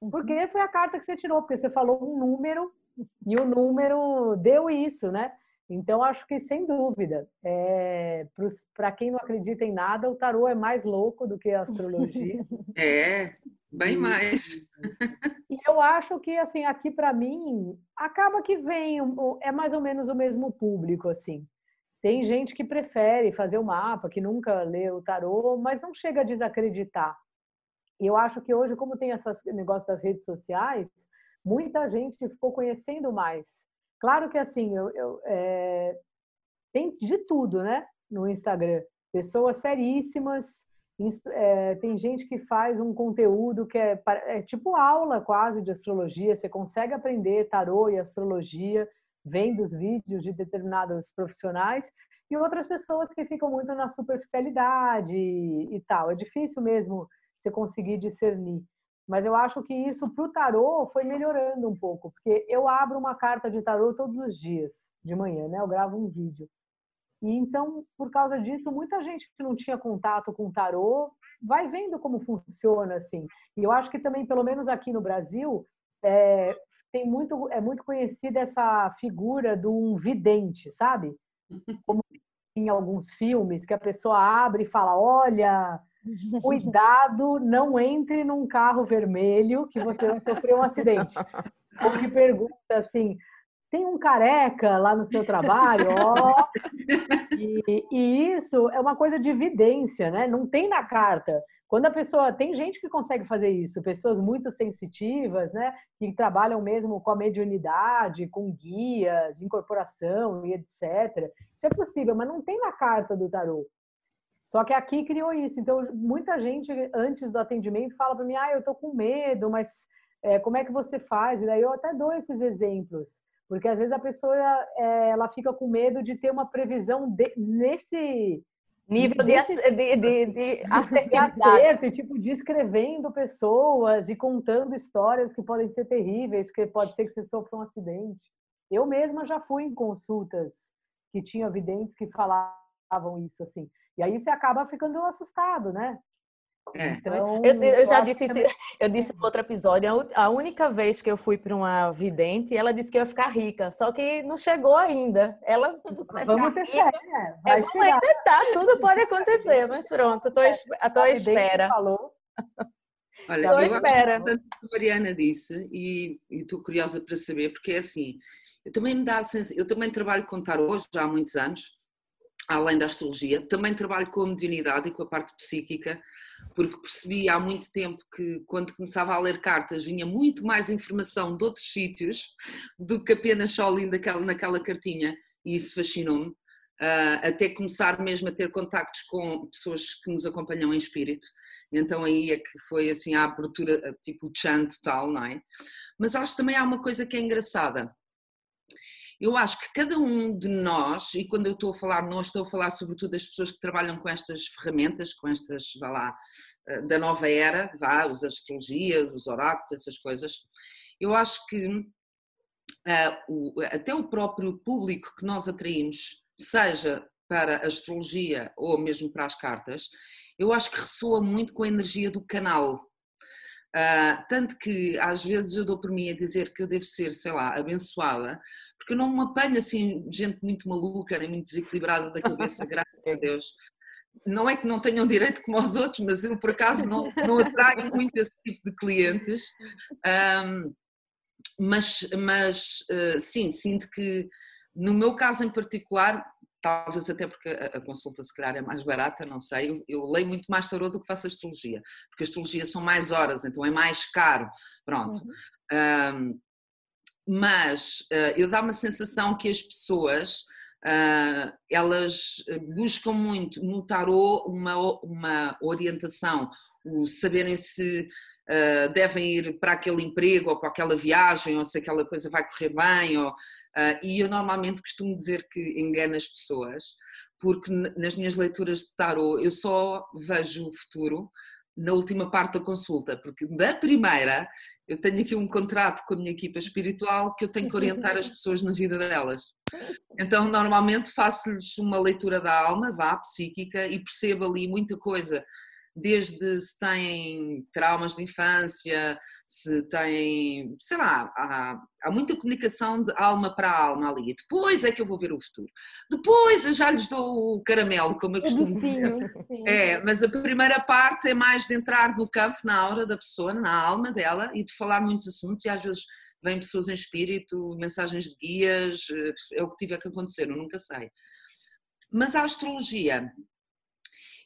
Uhum. Porque foi a carta que você tirou, porque você falou um número e o número deu isso, né? Então, acho que, sem dúvida, é, para quem não acredita em nada, o tarô é mais louco do que a astrologia. É, bem mais. E eu acho que, assim, aqui para mim, acaba que vem, é mais ou menos o mesmo público, assim. Tem gente que prefere fazer o mapa, que nunca lê o tarô, mas não chega a desacreditar. E eu acho que hoje, como tem esse negócio das redes sociais, muita gente ficou conhecendo mais. Claro que assim, eu, eu é... tem de tudo, né? No Instagram. Pessoas seríssimas, é, tem gente que faz um conteúdo que é, é, tipo aula quase de astrologia, você consegue aprender tarô e astrologia vem dos vídeos de determinados profissionais e outras pessoas que ficam muito na superficialidade e, e tal. É difícil mesmo você conseguir discernir. Mas eu acho que isso para o tarô foi melhorando um pouco, porque eu abro uma carta de tarô todos os dias de manhã, né? Eu gravo um vídeo. E então, por causa disso, muita gente que não tinha contato com tarô vai vendo como funciona assim. E eu acho que também, pelo menos aqui no Brasil, é, tem muito é muito conhecida essa figura do um vidente, sabe? Como em alguns filmes que a pessoa abre e fala: "Olha, cuidado, não entre num carro vermelho que você vai sofrer um acidente". Ou que pergunta assim: tem um careca lá no seu trabalho. E, e, isso é uma coisa de evidência, né? Não tem na carta. Quando a pessoa tem gente que consegue fazer isso, pessoas muito sensitivas, né, que trabalham mesmo com a mediunidade, com guias, incorporação e etc. Isso é possível, mas não tem na carta do tarô. Só que aqui criou isso. Então, muita gente antes do atendimento fala para mim: "Ah, eu tô com medo, mas é, como é que você faz?" E daí eu até dou esses exemplos, porque às vezes a pessoa é, ela fica com medo de ter uma previsão de, nesse Nível de, de, de, de assertividade. acerto, tipo, descrevendo pessoas e contando histórias que podem ser terríveis, porque pode ser que você sofra um acidente. Eu mesma já fui em consultas que tinham videntes que falavam isso, assim. E aí você acaba ficando assustado, né? É. Então, Eu, eu já acho disse isso, eu disse no outro episódio, a única vez que eu fui para uma vidente, ela disse que eu ia ficar rica, só que não chegou ainda. Ela Vamos ficar ter rica. fé, né? É, vai vamos chegar. tentar, tudo pode acontecer, mas pronto, eu tô, es- eu tô à A vidente espera. Falou. Olha, eu acho espera. importante o que a Mariana disse e e estou curiosa para saber, porque é assim, eu também me dá a sensação, eu também trabalho com tarô já há muitos anos, além da astrologia, também trabalho com a mediunidade e com a parte psíquica, porque percebi há muito tempo que quando começava a ler cartas vinha muito mais informação de outros sítios do que apenas só ali naquela, naquela cartinha e isso fascinou-me. ah, até começar mesmo a ter contactos com pessoas que nos acompanham em espírito. Então aí é que foi assim a abertura, tipo o chan total, não é? Mas acho que também há uma coisa que é engraçada. Eu acho que cada um de nós, e quando eu estou a falar nós, estou a falar sobretudo das pessoas que trabalham com estas ferramentas, com estas, vá lá, eh, da nova era, vá, as astrologias, os oráculos, essas coisas, eu acho que ah, o- até o próprio público que nós atraímos, seja para a astrologia ou mesmo para as cartas, eu acho que ressoa muito com a energia do canal. Ah, tanto que às vezes eu dou por mim a dizer que eu devo ser, sei lá, abençoada, porque eu não me apanho assim gente muito maluca, nem muito desequilibrada da cabeça, graças a Deus. Não é que não tenham direito como os outros, mas eu por acaso não, não atraio muito esse tipo de clientes. Ahm, mas, mas eh, sim, sinto que no meu caso em particular, talvez até porque a, consulta se calhar é mais barata, não sei, eu, eu leio muito mais tarot do que faço astrologia, porque a astrologia são mais horas, então é mais caro, pronto. Ahm, mas eh, eu dá uma sensação que as pessoas ah, elas buscam muito no tarot uma, uma orientação, o saberem se Uh, devem ir para aquele emprego ou para aquela viagem, ou se aquela coisa vai correr bem. Ou, uh, e eu normalmente costumo dizer que engano as pessoas, porque nas minhas leituras de tarot eu só vejo o futuro na última parte da consulta, porque da primeira eu tenho aqui um contrato com a minha equipa espiritual que eu tenho que orientar as pessoas na vida delas. Então, normalmente faço-lhes uma leitura da alma, vá, psíquica, e percebo ali muita coisa desde se têm traumas de infância, se têm, sei lá, há, há, muita comunicação de alma para alma ali. Depois é que eu vou ver o futuro. Depois eu já lhes dou o caramelo, como eu costumo dizer. É, mas a primeira parte é mais de entrar no campo, na aura da pessoa, na alma dela e de falar muitos assuntos e às vezes vêm pessoas em espírito, mensagens de guias, é o que tiver que acontecer, eu nunca sei. Mas a astrologia,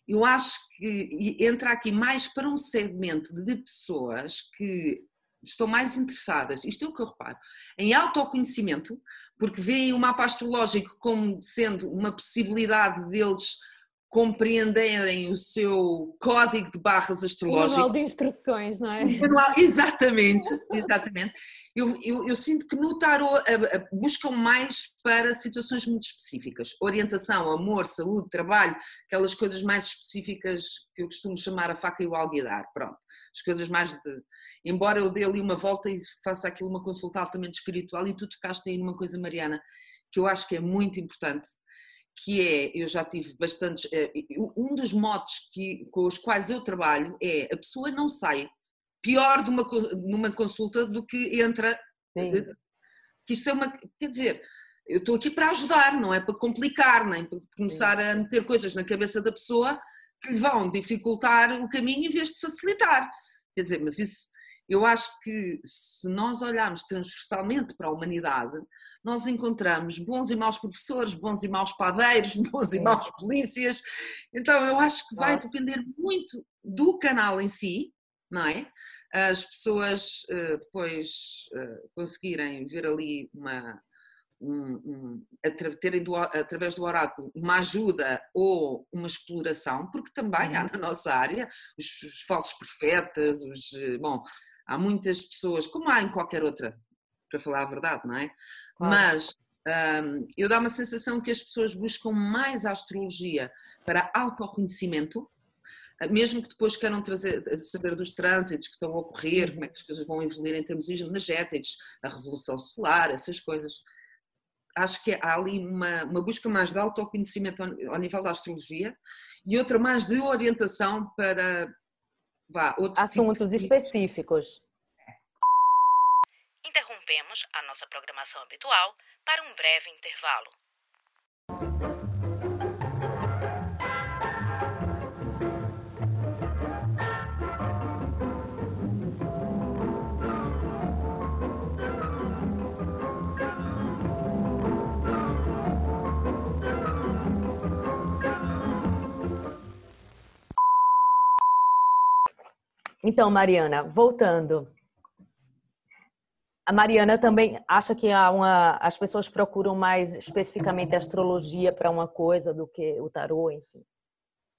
eu acho que entra aqui mais para um segmento de pessoas que estão mais interessadas, isto é o que eu reparo, em autoconhecimento, porque veem o mapa astrológico como sendo uma possibilidade deles compreenderem o seu código de barras astrológico. Manual de instruções, não é? Manual, exatamente, exatamente. Eu, eu, eu, sinto que no tarot buscam mais para situações muito específicas. Orientação, amor, saúde, trabalho, aquelas coisas mais específicas que eu costumo chamar a faca e o alguidar, pronto. As coisas mais de... Embora eu dê ali uma volta e faça aquilo uma consulta altamente espiritual e tu tocaste aí numa coisa, Mariana, que eu acho que é muito importante, que é, eu já tive bastantes, um dos modos que, com os quais eu trabalho é, a pessoa não sai pior de uma, numa consulta do que entra, Sim. que isso é uma, quer dizer, eu estou aqui para ajudar, não é para complicar, nem para começar Sim. a meter coisas na cabeça da pessoa que lhe vão dificultar o caminho em vez de facilitar, quer dizer, mas isso, eu acho que se nós olharmos transversalmente para a humanidade, nós encontramos bons e maus professores, bons e maus padeiros, bons e maus polícias. Então eu acho que vai depender muito do canal em si, não é? As pessoas uh, depois uh, conseguirem ver ali uma. Um, um, terem do, através do oráculo uma ajuda ou uma exploração, porque também há na nossa área os, os falsos profetas, os, bom, há muitas pessoas, como há em qualquer outra, para falar a verdade, não é? Claro. Mas Um, eu dá uma sensação que as pessoas buscam mais a astrologia para autoconhecimento, mesmo que depois queiram trazer, saber dos trânsitos que estão a ocorrer, como é que as coisas vão evoluir em termos energéticos, a revolução solar, essas coisas. Acho que há ali uma, uma busca mais de autoconhecimento ao, ao nível da astrologia e outra mais de orientação para vá, assuntos tipo de... específicos. Interrompemos a nossa programação habitual para um breve intervalo. Então, Mariana, voltando. A Mariana também acha que uma, as pessoas procuram mais especificamente a astrologia para uma coisa do que o tarô, enfim.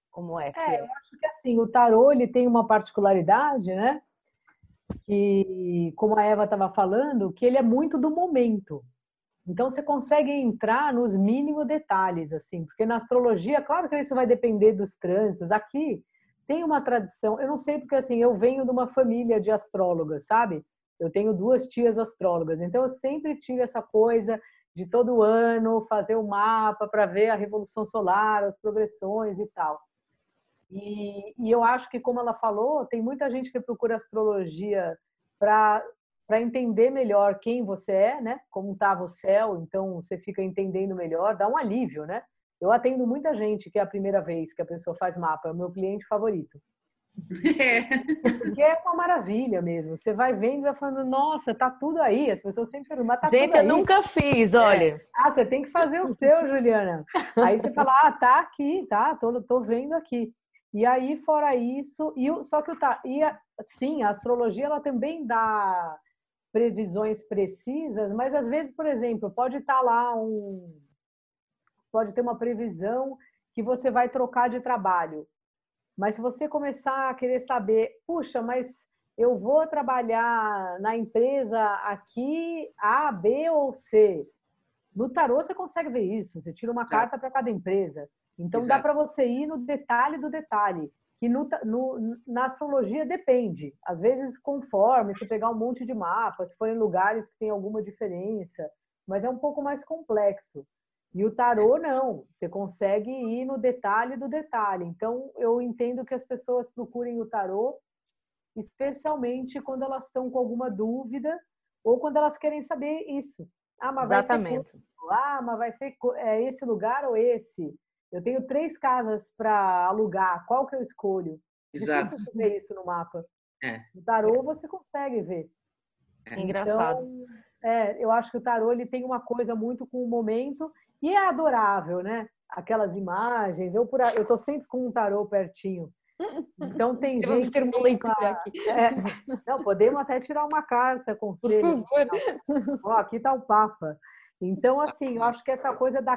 Como é que é? Eu acho que assim, o tarô ele tem uma particularidade, né? Que, como a Eva estava falando, que ele é muito do momento. Então você consegue entrar nos mínimos detalhes, assim, porque na astrologia, claro que isso vai depender dos trânsitos. Aqui tem uma tradição, eu não sei porque assim, eu venho de uma família de astrólogas, sabe? Eu tenho duas tias astrólogas, então eu sempre tive essa coisa de todo ano fazer o um mapa para ver a revolução solar, as progressões e tal. E, e, eu acho que, como ela falou, tem muita gente que procura astrologia para para entender melhor quem você é, né? Como estava o céu, então você fica entendendo melhor, dá um alívio, né? Eu atendo muita gente que é a primeira vez que a pessoa faz mapa, é o meu cliente favorito. É. Porque é uma maravilha mesmo. Você vai vendo e vai falando, nossa, tá tudo aí. As pessoas sempre perguntam, mas tá Gente, eu nunca fiz, olha. É. Ah, você tem que fazer o seu, Juliana. Aí você fala, ah, tá aqui, tá, tô, tô vendo aqui. E aí, fora isso, e o, só que o tá, e a, sim, a astrologia ela também dá previsões precisas, mas às vezes, por exemplo, pode estar tá lá um pode ter uma previsão que você vai trocar de trabalho. Mas se você começar a querer saber, puxa, mas eu vou trabalhar na empresa aqui A, B ou C. No tarô você consegue ver isso, você tira uma tá. carta para cada empresa. Então Exato. dá para você ir no detalhe do detalhe, que no, no, na astrologia depende. Às vezes conforme, se pegar um monte de mapas, se for em lugares que tem alguma diferença, mas é um pouco mais complexo. E o tarô não, você consegue ir no detalhe do detalhe. Então eu entendo que as pessoas procurem o tarô, especialmente quando elas estão com alguma dúvida ou quando elas querem saber isso. Ah, mas Exatamente. Vai ser, ah, mas vai ser é esse lugar ou esse? Eu tenho três casas para alugar, qual que eu escolho? Exato. Você ver isso no mapa. É. No tarô você consegue ver. É. Engraçado. Então, é, eu acho que o tarô ele tem uma coisa muito com o momento e é adorável, né? Aquelas imagens. Eu por eu tô sempre com um tarô pertinho. Então tem eu gente. ter uma leitura aqui. É, não, podemos até tirar uma carta com Por favor. Ó, aqui está o Papa. Então, assim, eu acho que essa coisa da,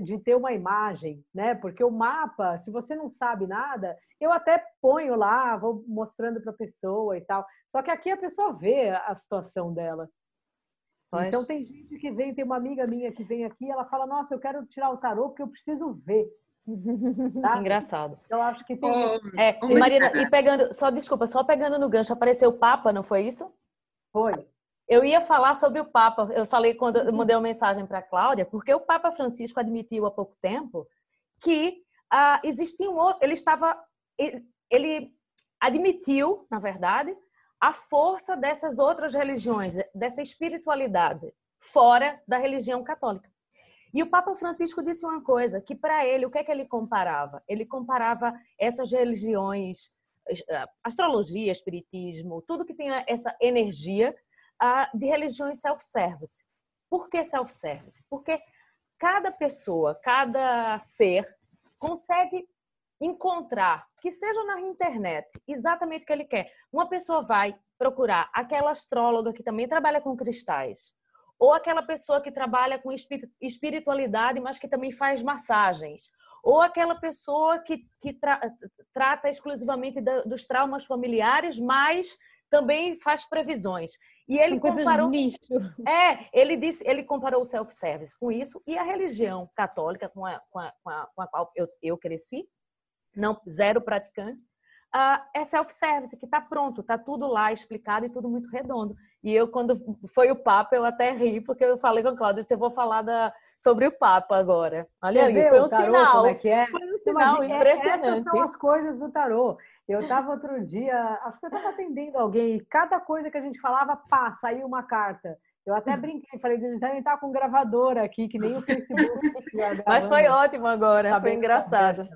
de ter uma imagem, né? Porque o mapa, se você não sabe nada, eu até ponho lá, vou mostrando para a pessoa e tal. Só que aqui a pessoa vê a situação dela. Pois. Então tem gente que vem, tem uma amiga minha que vem aqui, ela fala, nossa, eu quero tirar o tarô porque eu preciso ver. Tá? Engraçado. Eu acho que tem oh. É, e Marina, e pegando, só desculpa, só pegando no gancho, apareceu o Papa, não foi isso? Foi. Eu ia falar sobre o Papa. Eu falei quando eu mandei uma mensagem para a Cláudia, porque o Papa Francisco admitiu há pouco tempo que ah, existia um outro. Ele estava. Ele admitiu, na verdade, a força dessas outras religiões, dessa espiritualidade, fora da religião católica. E o Papa Francisco disse uma coisa, que para ele, o que é que ele comparava? Ele comparava essas religiões, eh, astrologia, espiritismo, tudo que tem essa energia de religiões self-service. Por que self-service? Porque cada pessoa, cada ser consegue encontrar, que seja na internet, exatamente o que ele quer. Uma pessoa vai procurar aquela astróloga que também trabalha com cristais, ou aquela pessoa que trabalha com espiritualidade, mas que também faz massagens, ou aquela pessoa que, que tra trata exclusivamente da, dos traumas familiares, mas também faz previsões. E ele São comparou, nicho. é, ele disse, ele comparou o self-service com isso e a religião católica com a, com a, com a, com a qual eu, eu cresci, não zero praticante, ah, é self-service, que está pronto, está tudo lá explicado e tudo muito redondo. E eu, quando foi o Papa, eu até ri, porque eu falei com a Cláudia, eu vou falar da, sobre o Papa agora. Olha ali, foi um tarô, sinal. É que é? Foi um sinal é- impressionante. Essas são as coisas do tarô. Eu estava outro dia, acho que eu estava atendendo alguém, e cada coisa que a gente falava, pá, saiu uma carta. Eu até brinquei, falei, eles devem estar com gravadora aqui, que nem o Facebook. Mas foi ótimo agora, Tá foi bem engraçado.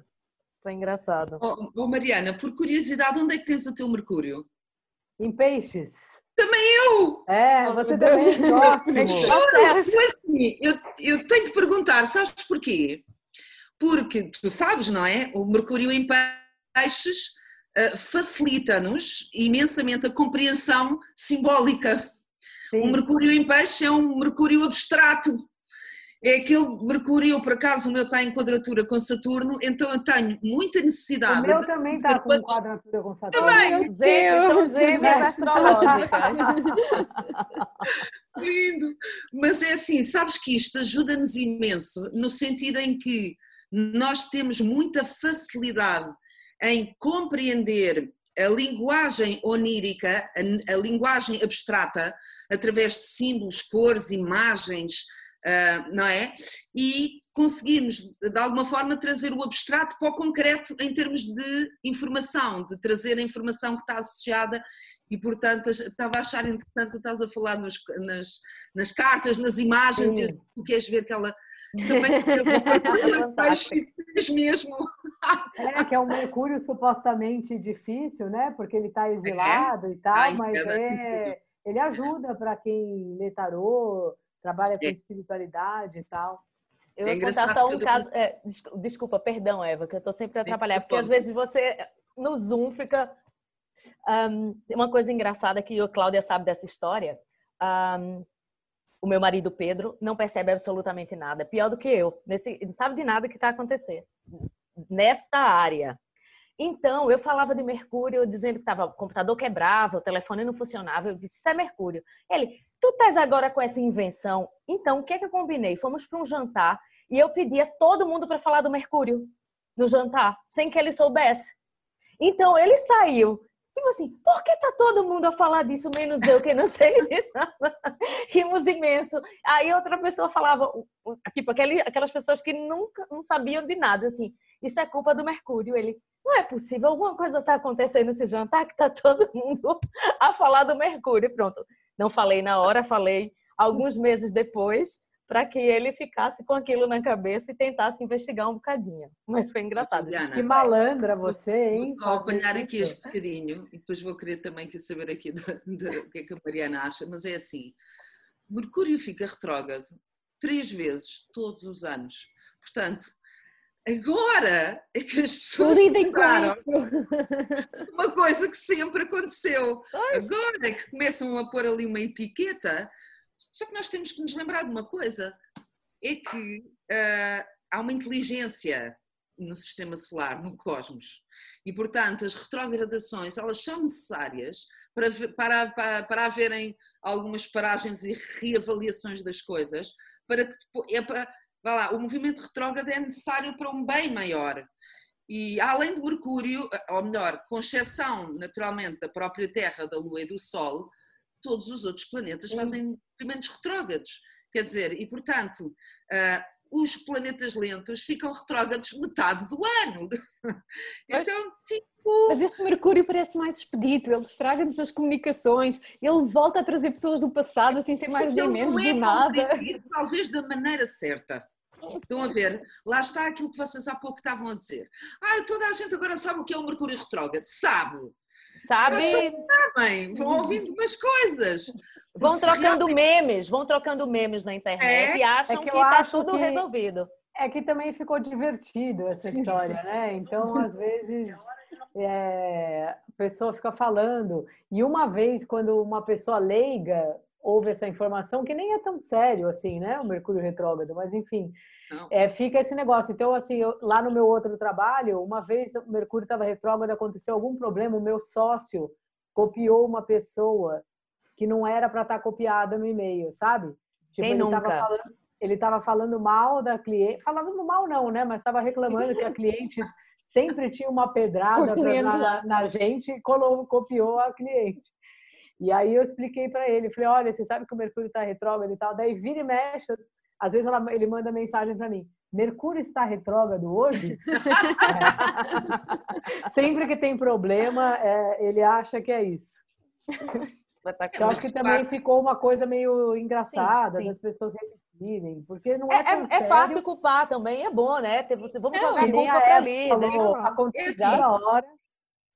Foi engraçado. Oh, oh, Mariana, por curiosidade, onde é que tens o teu Mercúrio? Em peixes. Eu! É, Oh, você Deus. também, ótimo. Mas assim, eu, eu tenho que perguntar, sabes porquê? Porque tu sabes, não é? O Mercúrio em peixes eh, facilita-nos imensamente a compreensão simbólica. Sim. O Mercúrio em peixe é um Mercúrio abstrato. É aquele Mercúrio, por acaso o meu está em quadratura com Saturno, então eu tenho muita O necessidade. meu de também está com quadratura com Saturno. Também. Gente, são gêmeas astrológicas. Lindo! Mas é assim, sabes que isto ajuda-nos imenso, no sentido em que nós temos muita facilidade em compreender a linguagem onírica, a, a linguagem abstrata, através de símbolos, cores, imagens, ah, não é? E conseguimos, de alguma forma, trazer o abstrato para o concreto em termos de informação, de trazer a informação que está associada e, portanto, estava a achar interessante, estás a falar nos- nas, nas cartas, nas imagens, Sim. e tu queres ver aquela. Também eu vou Fantástico. mas mesmo. É, que é um Mercúrio supostamente difícil, né? Porque ele está exilado e tal, Ai, mas cara, é, ele ajuda para quem lê tarô, trabalha com É. espiritualidade e tal. Eu É vou contar só um caso. é, des- desculpa, perdão, Eva, que eu estou sempre a Sim, atrapalhar, por porque às vezes você no Zoom fica. Tem uma coisa engraçada que a Cláudia sabe dessa história. Ahm, o meu marido Pedro não percebe absolutamente nada, pior do que eu. Nesse, não sabe de nada que está acontecendo nesta área. Então, eu falava de Mercúrio, dizendo que tava, o computador quebrava, o telefone não funcionava. Eu disse, isso é Mercúrio. Ele, tu estás agora com essa invenção. Então, o que é que eu combinei? Fomos para um jantar e eu pedi a todo mundo para falar do Mercúrio no jantar, sem que ele soubesse. Então, ele saiu. Tipo assim, por que tá todo mundo a falar disso, menos eu, que não sei de nada? Rimos imenso. Aí outra pessoa falava, tipo, aquele, aquelas pessoas que nunca não sabiam de nada, assim, isso é culpa do Mercúrio. Ele, não é possível, alguma coisa está acontecendo nesse jantar que está todo mundo a falar do Mercúrio. Pronto, não falei na hora, falei alguns meses depois, para que ele ficasse com aquilo na cabeça e tentasse investigar um bocadinho. Mas foi engraçado. Juliana, Que malandra você, hein? Vou apanhar aqui este bocadinho e depois vou querer também que saber aqui do, do que é que a Mariana acha, mas é assim, Mercúrio fica retrógrado três vezes todos os anos. Portanto, agora é que as pessoas se Lidem com lembraram isso. uma coisa que sempre aconteceu. Agora é que começam a pôr ali uma etiqueta, só que nós temos que nos lembrar de uma coisa: é que ah, há uma inteligência no sistema solar, no cosmos. E, portanto, as retrogradações elas são necessárias para, para, para, para haverem algumas paragens e reavaliações das coisas, para que é para, vá lá, o movimento retrógrado é necessário para um bem maior. E além de Mercúrio, ou melhor, com exceção naturalmente da própria Terra, da Lua e do Sol, todos os outros planetas fazem movimentos retrógrados. Quer dizer, e portanto, ah, os planetas lentos ficam retrógrados metade do ano. Então, tipo, Mas este Mercúrio parece mais expedito, ele estraga-nos as comunicações, ele volta a trazer pessoas do passado, assim, sem mais nem menos, não do é nada. talvez da maneira certa. Estão a ver? Lá está aquilo que vocês há pouco estavam a dizer. Ah, toda a gente agora sabe o que é o Mercúrio retrógrado. Sabe? Sabe? Mas Sabem, vão ouvindo umas coisas. Vão trocando realmente- memes, vão trocando memes na internet É? e acham É que está tudo que- resolvido. É que também ficou divertido essa história, né? Então, às vezes, é, a pessoa fica falando. E uma vez, quando uma pessoa leiga ouve essa informação, que nem é tão sério assim, né? O Mercúrio retrógrado, mas enfim, Não. é, fica esse negócio. Então, assim, eu- lá no meu outro trabalho, uma vez o Mercúrio estava retrógrado, aconteceu algum problema, o meu sócio copiou uma pessoa que não era para estar tá copiada no e-mail, sabe? Tipo, Quem ele nunca? Tava falando, ele estava falando mal da cliente, falando mal não, né? Mas estava reclamando que a cliente sempre tinha uma pedrada na, na, gente e copiou a cliente. E aí eu expliquei para ele, falei, olha, você sabe que o Mercúrio está retrógrado e tal, daí vira e mexe, às vezes ela, ele manda mensagem para mim, Mercúrio está retrógrado hoje? é. Sempre que tem problema, é, ele acha que é isso. Eu acho que também ficou uma coisa meio engraçada sim, sim. das pessoas porque não é, é, é, é fácil culpar também, é bom, né? Vamos jogar a culpa para ali. Falou, aconteceu a hora.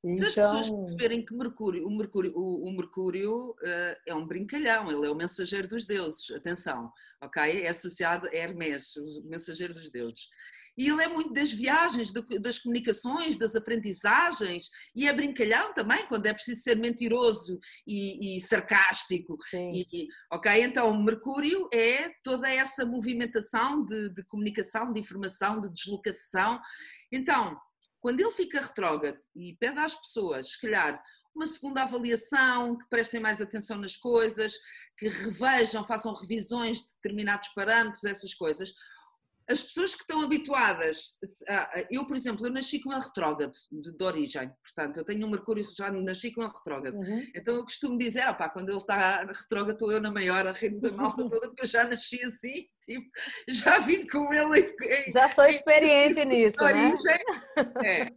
Então... Se as pessoas então perceberem que Mercúrio, o Mercúrio, o, o Mercúrio uh, é um brincalhão, ele é o mensageiro dos deuses, atenção, ok? É associado a Hermes, o mensageiro dos deuses. E ele é muito das viagens, das comunicações, das aprendizagens, e é brincalhão também, quando é preciso ser mentiroso e, e sarcástico. E, ok? Então, Mercúrio é toda essa movimentação de, de comunicação, de informação, de deslocação. Então, quando ele fica retrógrado e pede às pessoas, se calhar, uma segunda avaliação, que prestem mais atenção nas coisas, que revejam, façam revisões de determinados parâmetros, essas coisas, as pessoas que estão habituadas, eu por exemplo, eu nasci com ele retrógrado de, de, origem, portanto eu tenho um Mercúrio já nasci com ele retrógrado, uhum. então eu costumo dizer, opá, quando ele está retrógrado estou eu na maior, a rede da malta toda, porque eu já nasci assim, tipo, já vim com ele. Em, já sou experiente em, nisso, né? É.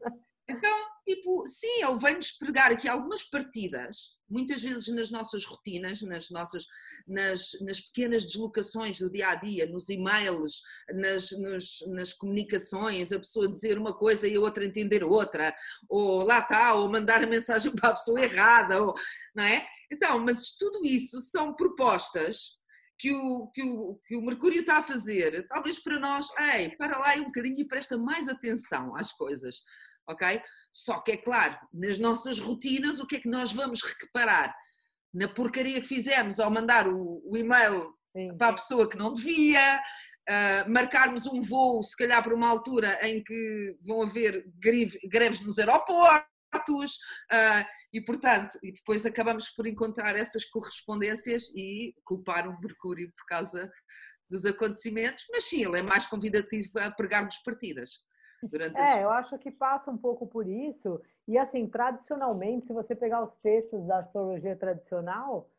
Então, tipo, sim, ele vem-nos pregar aqui algumas partidas, muitas vezes nas nossas rotinas, nas nossas, nas, nas pequenas deslocações do dia a dia, nos e-mails, nas, nos, nas comunicações, a pessoa dizer uma coisa e a outra entender outra, ou lá está, ou mandar a mensagem para a pessoa errada, ou, não é? Então, mas tudo isso são propostas que o, que, o, que o Mercúrio está a fazer, talvez para nós, ei, para lá um bocadinho e presta mais atenção às coisas ok? Só que é claro, nas nossas rotinas, o que é que nós vamos reparar? Na porcaria que fizemos ao mandar o, o e-mail Sim. para a pessoa que não devia, uh, marcarmos um voo, se calhar para uma altura em que vão haver greve, greves nos aeroportos, uh, e portanto, e depois acabamos por encontrar essas correspondências e culpar o Mercúrio por causa dos acontecimentos, mas sim, ele é mais convidativo a pregarmos partidas. Durante é, eu acho que passa um pouco por isso. E assim, tradicionalmente, se você pegar os textos da astrologia tradicional,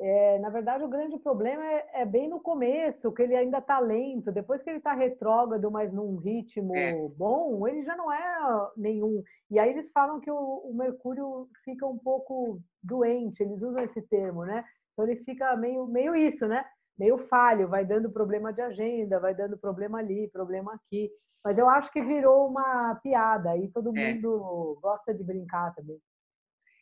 é, na verdade, o grande problema é, é, bem no começo, que ele ainda está lento. Depois que ele está retrógrado, mas num ritmo é. bom, ele já não é nenhum. E aí eles falam que o, o, Mercúrio fica um pouco doente, eles usam esse termo, né? Então ele fica meio, meio isso, né? Meio falho, vai dando problema de agenda, vai dando problema ali, problema aqui. Mas eu acho que virou uma piada e todo é. mundo é. gosta de brincar também.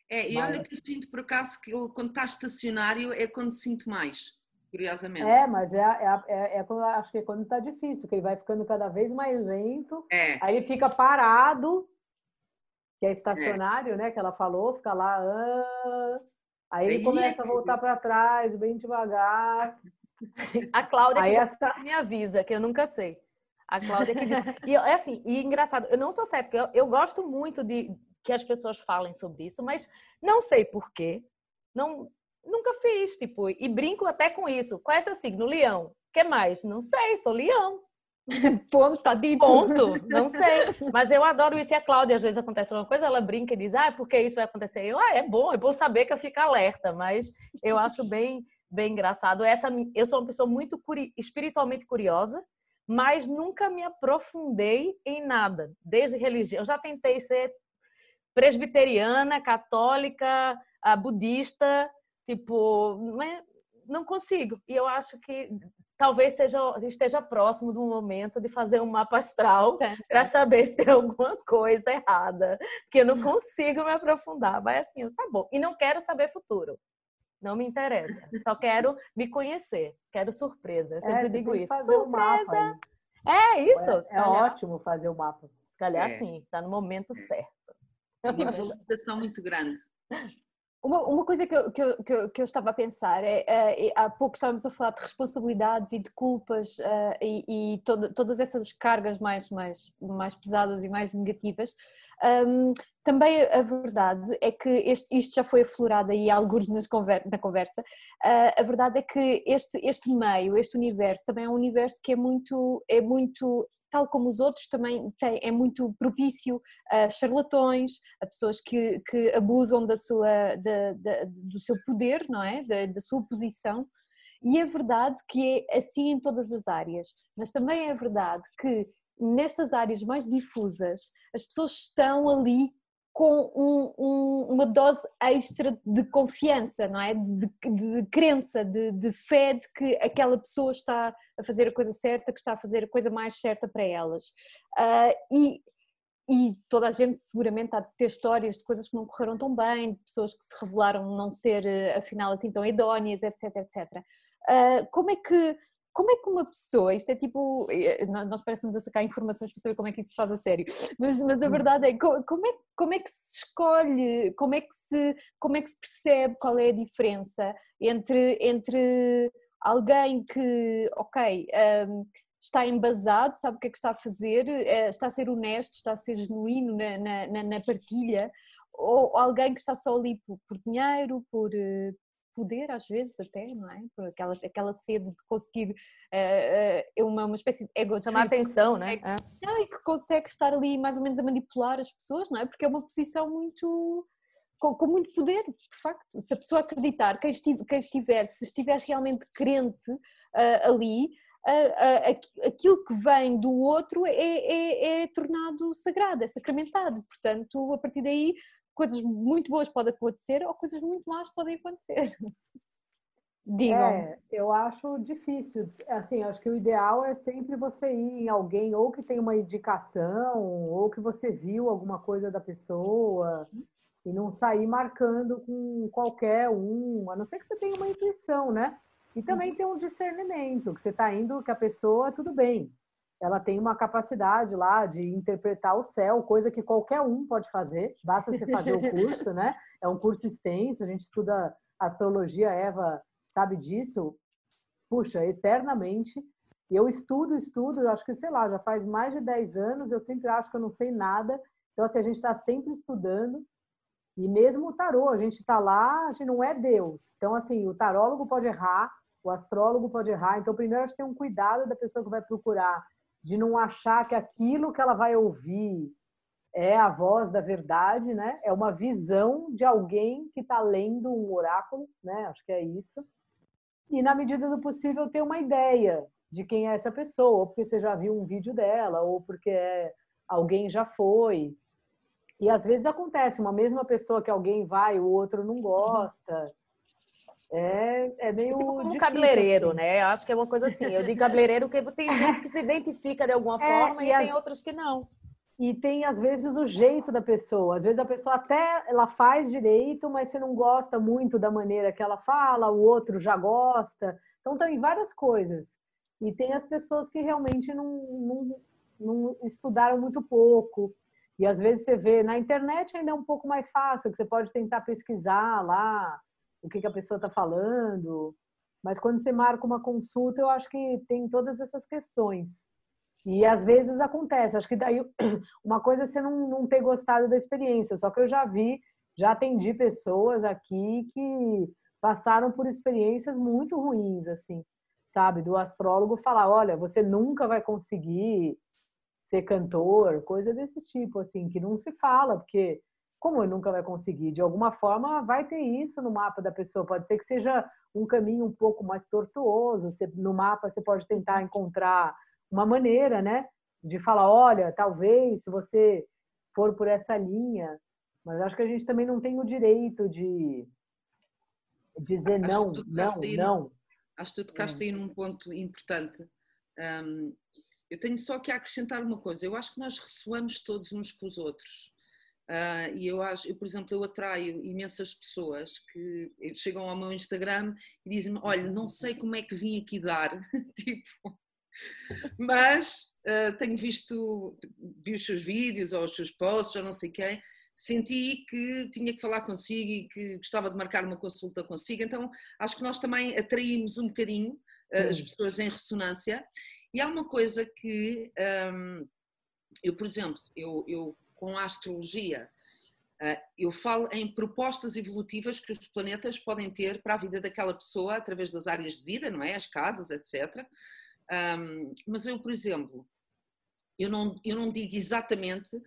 É, e Mas... olha que eu sinto por acaso que eu, quando está estacionário é quando sinto mais, curiosamente. É, mas é, é, é, é quando, acho que é quando está difícil, que ele vai ficando cada vez mais lento, é. aí ele fica parado, que é estacionário, né? Que ela falou, fica lá. Ah, aí ele começa a voltar para trás, bem devagar. A Cláudia aí essa... me avisa, que eu nunca sei. A Cláudia que diz. E é assim, e engraçado, eu não sou cética, eu, eu gosto muito de que as pessoas falem sobre isso, mas não sei porquê. Não, nunca fiz, tipo, e brinco até com isso. Qual é seu signo? Leão. que mais? Não sei, sou leão. Ponto, tá dito. Ponto, não sei. Mas eu adoro isso. E a Cláudia, às vezes acontece uma coisa, ela brinca e diz, ah, porque isso vai acontecer? Eu, ah, é bom, é bom saber que eu fico alerta, mas eu acho bem, bem engraçado. Essa, eu sou uma pessoa muito curi espiritualmente curiosa, mas nunca me aprofundei em nada, desde religião. Eu já tentei ser presbiteriana, católica, budista, tipo, não consigo. E eu acho que talvez seja, esteja próximo do momento de fazer um mapa astral para saber se tem alguma coisa errada, porque eu não consigo me aprofundar. Vai assim, tá bom. E não quero saber futuro. Não me interessa. Só quero me conhecer. Quero surpresa. Eu é, sempre é, digo isso. Surpresa! É isso. É, é ótimo fazer o mapa. Se calhar é. sim, está no momento certo. É uma valorização muito grande. Uma, uma coisa que eu, que, eu, que, eu, estava a pensar é, é, há pouco estávamos a falar de responsabilidades e de culpas uh, e, e todo, todas essas cargas mais, mais, mais pesadas e mais negativas. Também a verdade é que este, isto já foi aflorado aí alguns nas conver, na conversa. Uh, a verdade é que este, este meio, este universo, também é um universo que é muito, é muito tal como os outros, também tem, é muito propício a charlatões, a pessoas que, que abusam da sua, da, da, do seu poder, não é? Da, da sua posição. E é verdade que é assim em todas as áreas, mas também é verdade que nestas áreas mais difusas as pessoas estão ali com um, um, uma dose extra de confiança, não é? De, de, de crença, de, de, fé de que aquela pessoa está a fazer a coisa certa, que está a fazer a coisa mais certa para elas. Uh, e, e toda a gente seguramente há de ter histórias de coisas que não correram tão bem, de pessoas que se revelaram não ser eh, afinal assim tão idóneas, etc, etc. Uh, como é que como é que uma pessoa, isto é tipo, eh, nós parecemos a sacar informações para saber como é que isto se faz a sério, mas, mas a hum. verdade é, como é, como é que se escolhe, como é que se, como é que se percebe qual é a diferença entre, entre alguém que, ok, um, está embasado, sabe o que é que está a fazer, eh, está a ser honesto, está a ser genuíno na, na, na partilha, ou alguém que está só ali por, por dinheiro, por, eh, poder às vezes até, não é? Por aquela, aquela sede de conseguir uh, uh, uma, uma espécie de ego chamar atenção, né? É. E que consegue estar ali mais ou menos a manipular as pessoas, não é? Porque é uma posição muito com, com muito poder, de facto. Se a pessoa acreditar, quem estiver, quem estiver se estiver realmente crente uh, ali, aquilo que vem do outro é, é, é, tornado sagrado, é sacramentado. Portanto, a partir daí coisas muito boas podem acontecer ou coisas muito más podem acontecer. Digam. É, eu acho difícil. Assim, acho que o ideal é sempre você ir em alguém ou que tem uma indicação ou que você viu alguma coisa da pessoa e não sair marcando com qualquer um, a não ser que você tenha uma intuição, né? E também uhum. tem um discernimento, que você está indo que a pessoa, tudo bem, ela tem uma capacidade lá de interpretar o céu, coisa que qualquer um pode fazer, basta você fazer o curso, né? É um curso extenso, a gente estuda astrologia, Eva sabe disso, puxa, eternamente. Eu estudo, estudo, acho que, sei lá, já faz mais de 10 anos, eu sempre acho que eu não sei nada, então assim, a gente está sempre estudando, e mesmo o tarô, a gente está lá, a gente não é Deus. Então, assim, o tarólogo pode errar, o astrólogo pode errar. Então, primeiro, acho que tem um cuidado da pessoa que vai procurar de não achar que aquilo que ela vai ouvir é a voz da verdade, né? É uma visão de alguém que está lendo um oráculo, né? Acho que é isso. E na medida do possível ter uma ideia de quem é essa pessoa, ou porque você já viu um vídeo dela, ou porque é, alguém já foi. E às vezes acontece uma mesma pessoa que alguém vai, o outro não gosta. É, é meio. Tipo como um cabeleireiro, assim. né? Eu acho que é uma coisa assim. Eu digo cabeleireiro porque tem gente que se identifica de alguma é, forma e, e tem outras que não. E tem, às vezes, o jeito da pessoa. Às vezes a pessoa até ela faz direito, mas você não gosta muito da maneira que ela fala, o outro já gosta. Então, tem várias coisas. E tem as pessoas que realmente não, não, não estudaram muito pouco. E às vezes você vê na internet ainda é um pouco mais fácil, que você pode tentar pesquisar lá o que, que a pessoa está falando. Mas quando você marca uma consulta, eu acho que tem todas essas questões. E às vezes acontece. Acho que daí uma coisa é você não, não ter gostado da experiência. Só que eu já vi, já atendi pessoas aqui que passaram por experiências muito ruins, assim, sabe? Do astrólogo falar: olha, você nunca vai conseguir ser cantor, coisa desse tipo, assim, que não se fala, porque como ele nunca vai conseguir? De alguma forma, vai ter isso no mapa da pessoa. Pode ser que seja um caminho um pouco mais tortuoso. Você, no mapa, você pode tentar encontrar uma maneira, né? De falar, olha, talvez se você for por essa linha. Mas acho que a gente também não tem o direito de dizer não, não, não. Acho que tu tocaste aí num ponto importante. Um, eu tenho só que acrescentar uma coisa. Eu acho que nós ressoamos todos uns com os outros. Uh, e eu acho, eu, por exemplo, eu atraio imensas pessoas que chegam ao meu Instagram e dizem-me: Olha, não sei como é que vim aqui dar, tipo, mas uh, tenho visto, vi os seus vídeos ou os seus posts, ou não sei quem, senti que tinha que falar consigo e que gostava de marcar uma consulta consigo. Então, acho que nós também atraímos um bocadinho uh, as pessoas em ressonância. E há uma coisa que um, eu, por exemplo, eu, eu com a astrologia, uh, eu falo em propostas evolutivas que os planetas podem ter para a vida daquela pessoa através das áreas de vida, não é? As casas, etc. Mas eu, por exemplo, eu não, eu não digo exatamente,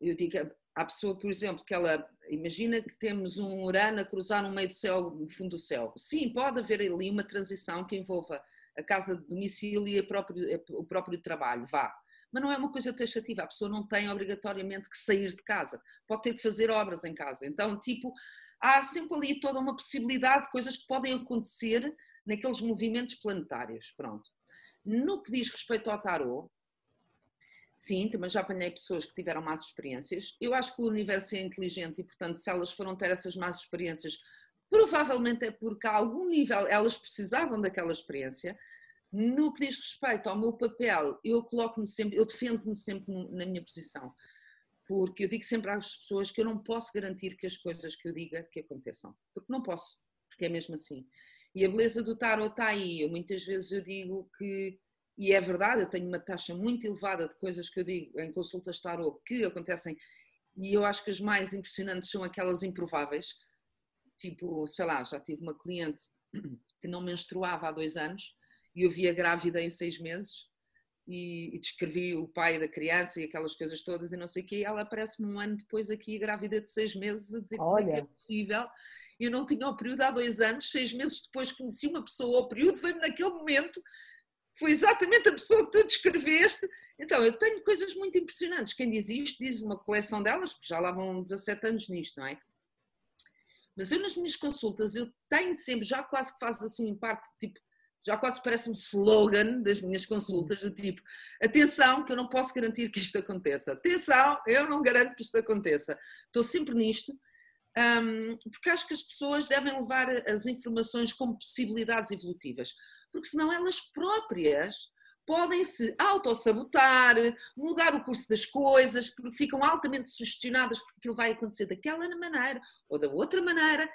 eu digo à pessoa, por exemplo, que ela imagina que temos um Urano a cruzar no meio do céu, no fundo do céu. Sim, pode haver ali uma transição que envolva a casa de domicílio e próprio, o próprio trabalho, vá. Mas não é uma coisa taxativa, a pessoa não tem obrigatoriamente que sair de casa, pode ter que fazer obras em casa. Então, tipo, há sempre ali toda uma possibilidade de coisas que podem acontecer naqueles movimentos planetários. Pronto. No que diz respeito ao tarot, Sim, também já apanhei pessoas que tiveram más experiências. Eu acho que o universo é inteligente e, portanto, se elas foram ter essas más experiências, provavelmente é porque a algum nível elas precisavam daquela experiência. No que diz respeito ao meu papel, eu coloco-me sempre, eu defendo-me sempre na minha posição, porque eu digo sempre às pessoas que eu não posso garantir que as coisas que eu diga que aconteçam, porque não posso, porque é mesmo assim. E a beleza do tarot está aí. Eu, muitas vezes eu digo que e é verdade, eu tenho uma taxa muito elevada de coisas que eu digo em consultas tarot que acontecem, e eu acho que as mais impressionantes são aquelas improváveis. Tipo, sei lá, já tive uma cliente que não menstruava há dois anos e eu via grávida em seis meses e, e descrevi o pai da criança e aquelas coisas todas e não sei o quê. Ela aparece-me um ano depois aqui, grávida de seis meses, a dizer como é que é possível. Eu não tinha o período há dois anos, seis meses depois conheci uma pessoa, o período veio-me naquele momento foi exatamente a pessoa que tu descreveste. Então, eu tenho coisas muito impressionantes. Quem diz isto diz uma coleção delas, porque já lá vão 17 anos nisto, não é? Mas eu nas minhas consultas, eu tenho sempre, já quase que faz assim parte, tipo, já quase parece um slogan das minhas consultas, do tipo, atenção que eu não posso garantir que isto aconteça. Atenção, eu não garanto que isto aconteça. Estou sempre nisto, um, porque acho que as pessoas devem levar as informações como possibilidades evolutivas porque senão elas próprias podem se autossabotar, mudar o curso das coisas, porque ficam altamente sugestionadas porque aquilo vai acontecer daquela maneira ou da outra maneira.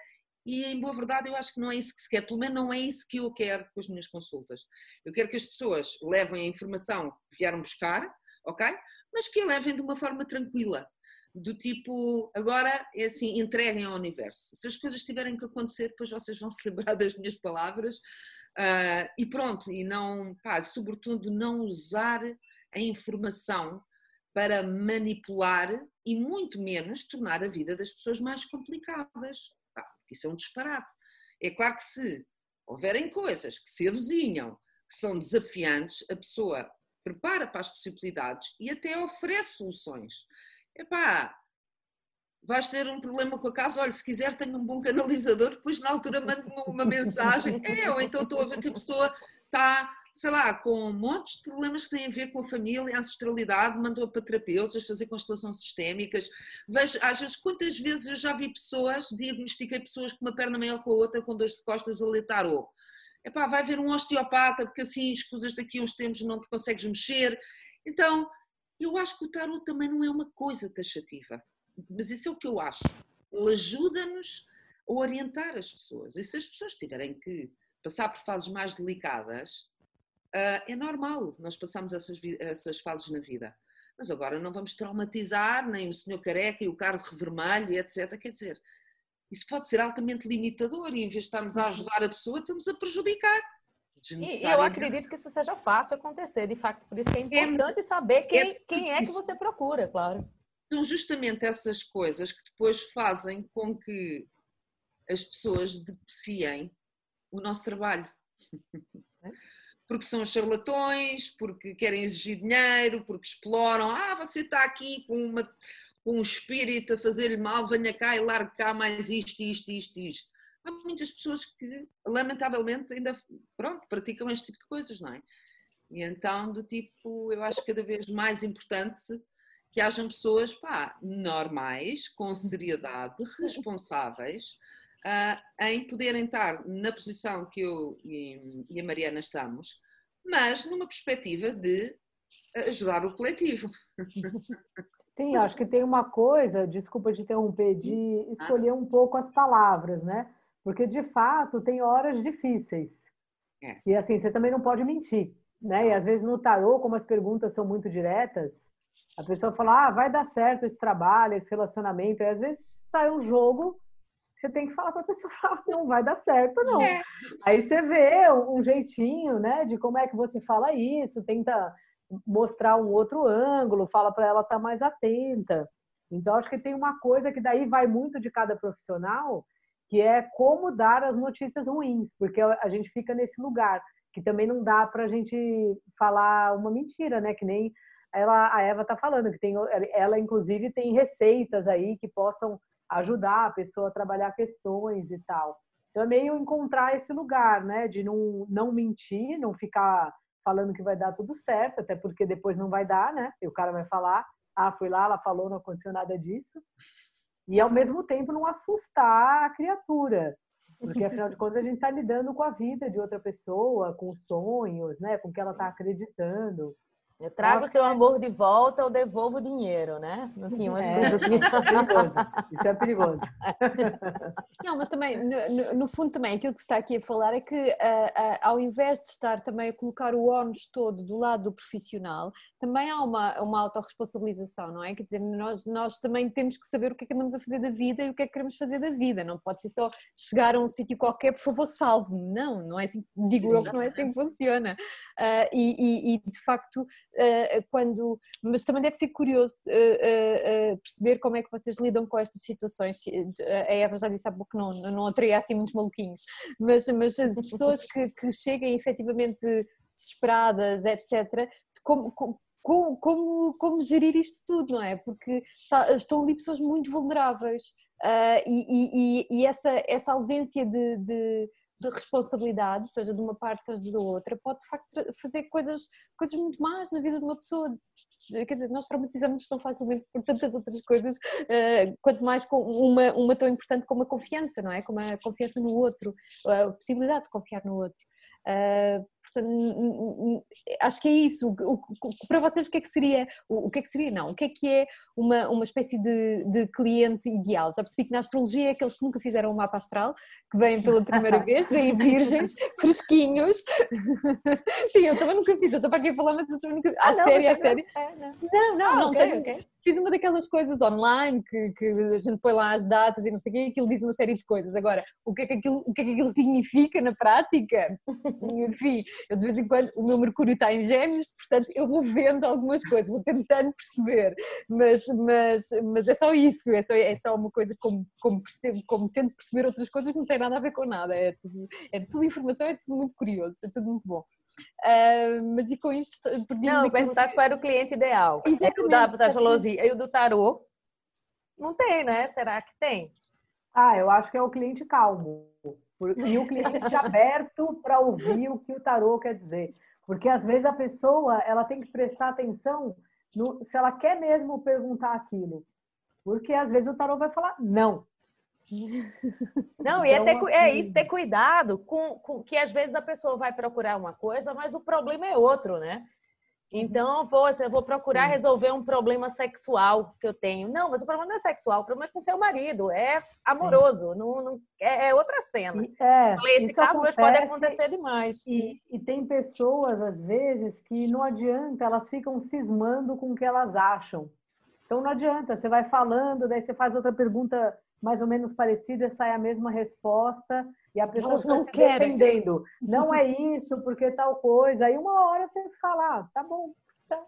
E em boa verdade, eu acho que não é isso que se quer, pelo menos não é isso que eu quero com as minhas consultas. Eu quero que as pessoas levem a informação que vieram buscar, ok? Mas que a levem de uma forma tranquila, do tipo, agora é assim, entreguem ao universo. Se as coisas tiverem que acontecer, depois vocês vão se lembrar das minhas palavras, Uh, e pronto, e não, pá, sobretudo não usar a informação para manipular e muito menos tornar a vida das pessoas mais complicadas. Pá, isso é um disparate. É claro que se houverem coisas que se avizinham, que são desafiantes, a pessoa prepara para as possibilidades e até oferece soluções. Epá, vais ter um problema com a casa, olha, se quiser tenho um bom canalizador, depois na altura mando-me uma mensagem, é, ou então estou a ver que a pessoa está, sei lá, com montes de problemas que têm a ver com a família, a ancestralidade, mandou para terapeutas fazer constelações sistémicas, vejo, às vezes, quantas vezes eu já vi pessoas, diagnostiquei pessoas com uma perna maior que a outra, com dores de costas a ler tarô. Epá, vai ver um osteopata, porque assim escusas daqui uns tempos não te consegues mexer. Então, eu acho que o tarot também não é uma coisa taxativa mas isso é o que eu acho. Ele ajuda-nos a orientar as pessoas. E se as pessoas tiverem que passar por fases mais delicadas, uh, é normal, nós passamos essas, essas fases na vida. Mas agora não vamos traumatizar nem o senhor careca e o carro vermelho, etc. Quer dizer, isso pode ser altamente limitador e em vez de estarmos a ajudar a pessoa, estamos a prejudicar. E eu acredito que isso seja fácil acontecer, de facto. Por isso que é, é importante é, saber quem é, quem é que você procura, claro são justamente essas coisas que depois fazem com que as pessoas depreciem o nosso trabalho. Porque são charlatões, porque querem exigir dinheiro, porque exploram. Ah, você está aqui com, uma, com um espírito a fazer-lhe mal, venha cá e largue cá mais isto, isto, isto, isto. Há muitas pessoas que, lamentavelmente, ainda pronto, praticam este tipo de coisas, não é? E então, do tipo, eu acho cada vez mais importante que hajam pessoas pá, normais, com seriedade, responsáveis, uh, em poderem estar na posição que eu e, e a Mariana estamos, mas numa perspectiva de ajudar o coletivo. Sim, acho que tem uma coisa, desculpa te interromper, de escolher um pouco as palavras, né? Porque de fato tem horas difíceis. É. E assim, você também não pode mentir, né? E às vezes no tarô, como as perguntas são muito diretas, a pessoa fala: "Ah, vai dar certo esse trabalho, esse relacionamento". E às vezes sai um jogo você tem que falar para a pessoa, falar, não vai dar certo, não. É. Aí você vê um jeitinho, né, de como é que você fala isso, tenta mostrar um outro ângulo, fala para ela estar mais atenta. Então, acho que tem uma coisa que daí vai muito de cada profissional, que é como dar as notícias ruins, porque a gente fica nesse lugar, que também não dá para a gente falar uma mentira, né? Que nem ela, a Eva está falando, que tem, ela inclusive tem receitas aí que possam ajudar a pessoa a trabalhar questões e tal. Então é meio encontrar esse lugar, né? De não, não mentir, não ficar falando que vai dar tudo certo, até porque depois não vai dar, né? E o cara vai falar, ah, fui lá, ela falou, não aconteceu nada disso. E ao mesmo tempo não assustar a criatura, porque afinal de contas a gente está lidando com a vida de outra pessoa, com os sonhos, né? Com o que ela está acreditando. Eu trago o seu amor de volta ou devolvo o dinheiro, né? Não tinha umas É. coisas assim. Perigoso. Isso é perigoso. Não, mas também, no, no- fundo também, aquilo que se está aqui a falar é que ah, ah, ao invés de estar também a colocar o ónus todo do lado do profissional, também há uma, uma autorresponsabilização, não é? Quer dizer, nós, nós também temos que saber o que é que andamos a fazer da vida e o que é que queremos fazer da vida, não pode ser só chegar a um sítio qualquer, por favor, salve-me, não, não é assim, digo eu que não é assim que funciona. Ah, e, e- e, de facto, quando, mas também deve ser curioso ah, perceber como é que vocês lidam com estas situações. A Eva já disse há pouco que não, não atraía assim muitos maluquinhos, mas, mas as pessoas que, que cheguem efetivamente desesperadas, etc., como, como, como, como, gerir isto tudo, não é? Porque está- estão ali pessoas muito vulneráveis e, e- e- e essa, essa ausência de, de- de responsabilidade, seja de uma parte, seja da outra, pode de facto fazer coisas, coisas muito más na vida de uma pessoa. Quer dizer, nós traumatizamos tão facilmente por tantas outras coisas, ah, quanto mais com uma, uma tão importante como a confiança, não é? Como a confiança no outro, a possibilidade de confiar no outro. Portanto, acho que é isso. O- o- para vocês, o que é que seria? O, o que é que seria? Não. O que é que é uma, uma espécie de, de cliente ideal? Já percebi que na astrologia é aqueles que nunca fizeram o mapa astral, que vêm pela primeira vez, vêm virgens, fresquinhos. Sim, eu também nunca fiz. Eu estava aqui a falar, mas eu também nunca. Ah, não, sério, você a sério? É, não. Não, não, Ah, não ok, tenho. ok. Fiz uma daquelas coisas online que, que a gente põe lá as datas e não sei o quê, e aquilo diz uma série de coisas. Agora, o que é que aquilo, o que é que aquilo significa na prática? Enfim, eu de vez em quando, o meu Mercúrio está em Gêmeos, portanto eu vou vendo algumas coisas, vou tentando perceber, mas, mas, mas é só isso, é só, é só uma coisa como, como percebo, como tento perceber outras coisas que não têm nada a ver com nada, é tudo, é tudo informação, é tudo muito curioso, é tudo muito bom. Ah, mas e com isto, Não, perguntaste qual era o cliente ideal. É o da, Exatamente, da. E o do tarô? Não tem, né? Será que tem? Ah, eu acho que é o cliente calmo. E o cliente aberto para ouvir o que o tarô quer dizer. Porque às vezes a pessoa ela tem que prestar atenção no, se ela quer mesmo perguntar aquilo. Porque às vezes o tarô vai falar não. Não, e é, Então, ter é assim- isso, ter cuidado com, com que às vezes a pessoa vai procurar uma coisa, mas o problema é outro, né? Então, eu vou, assim, eu vou procurar resolver um problema sexual que eu tenho. Não, mas o problema não é sexual, o problema é com seu marido, é amoroso, não, não- é, é outra cena. É, Falei, esse caso mas pode acontece acontecer demais. E, e tem pessoas, às vezes, que não adianta, elas ficam cismando com o que elas acham. Então não adianta, você vai falando, daí você faz outra pergunta mais ou menos parecida, sai a mesma resposta, e a pessoa Elas não se defendendo. Não é isso, porque tal coisa. Aí uma hora você fala, ah, tá bom. Tá.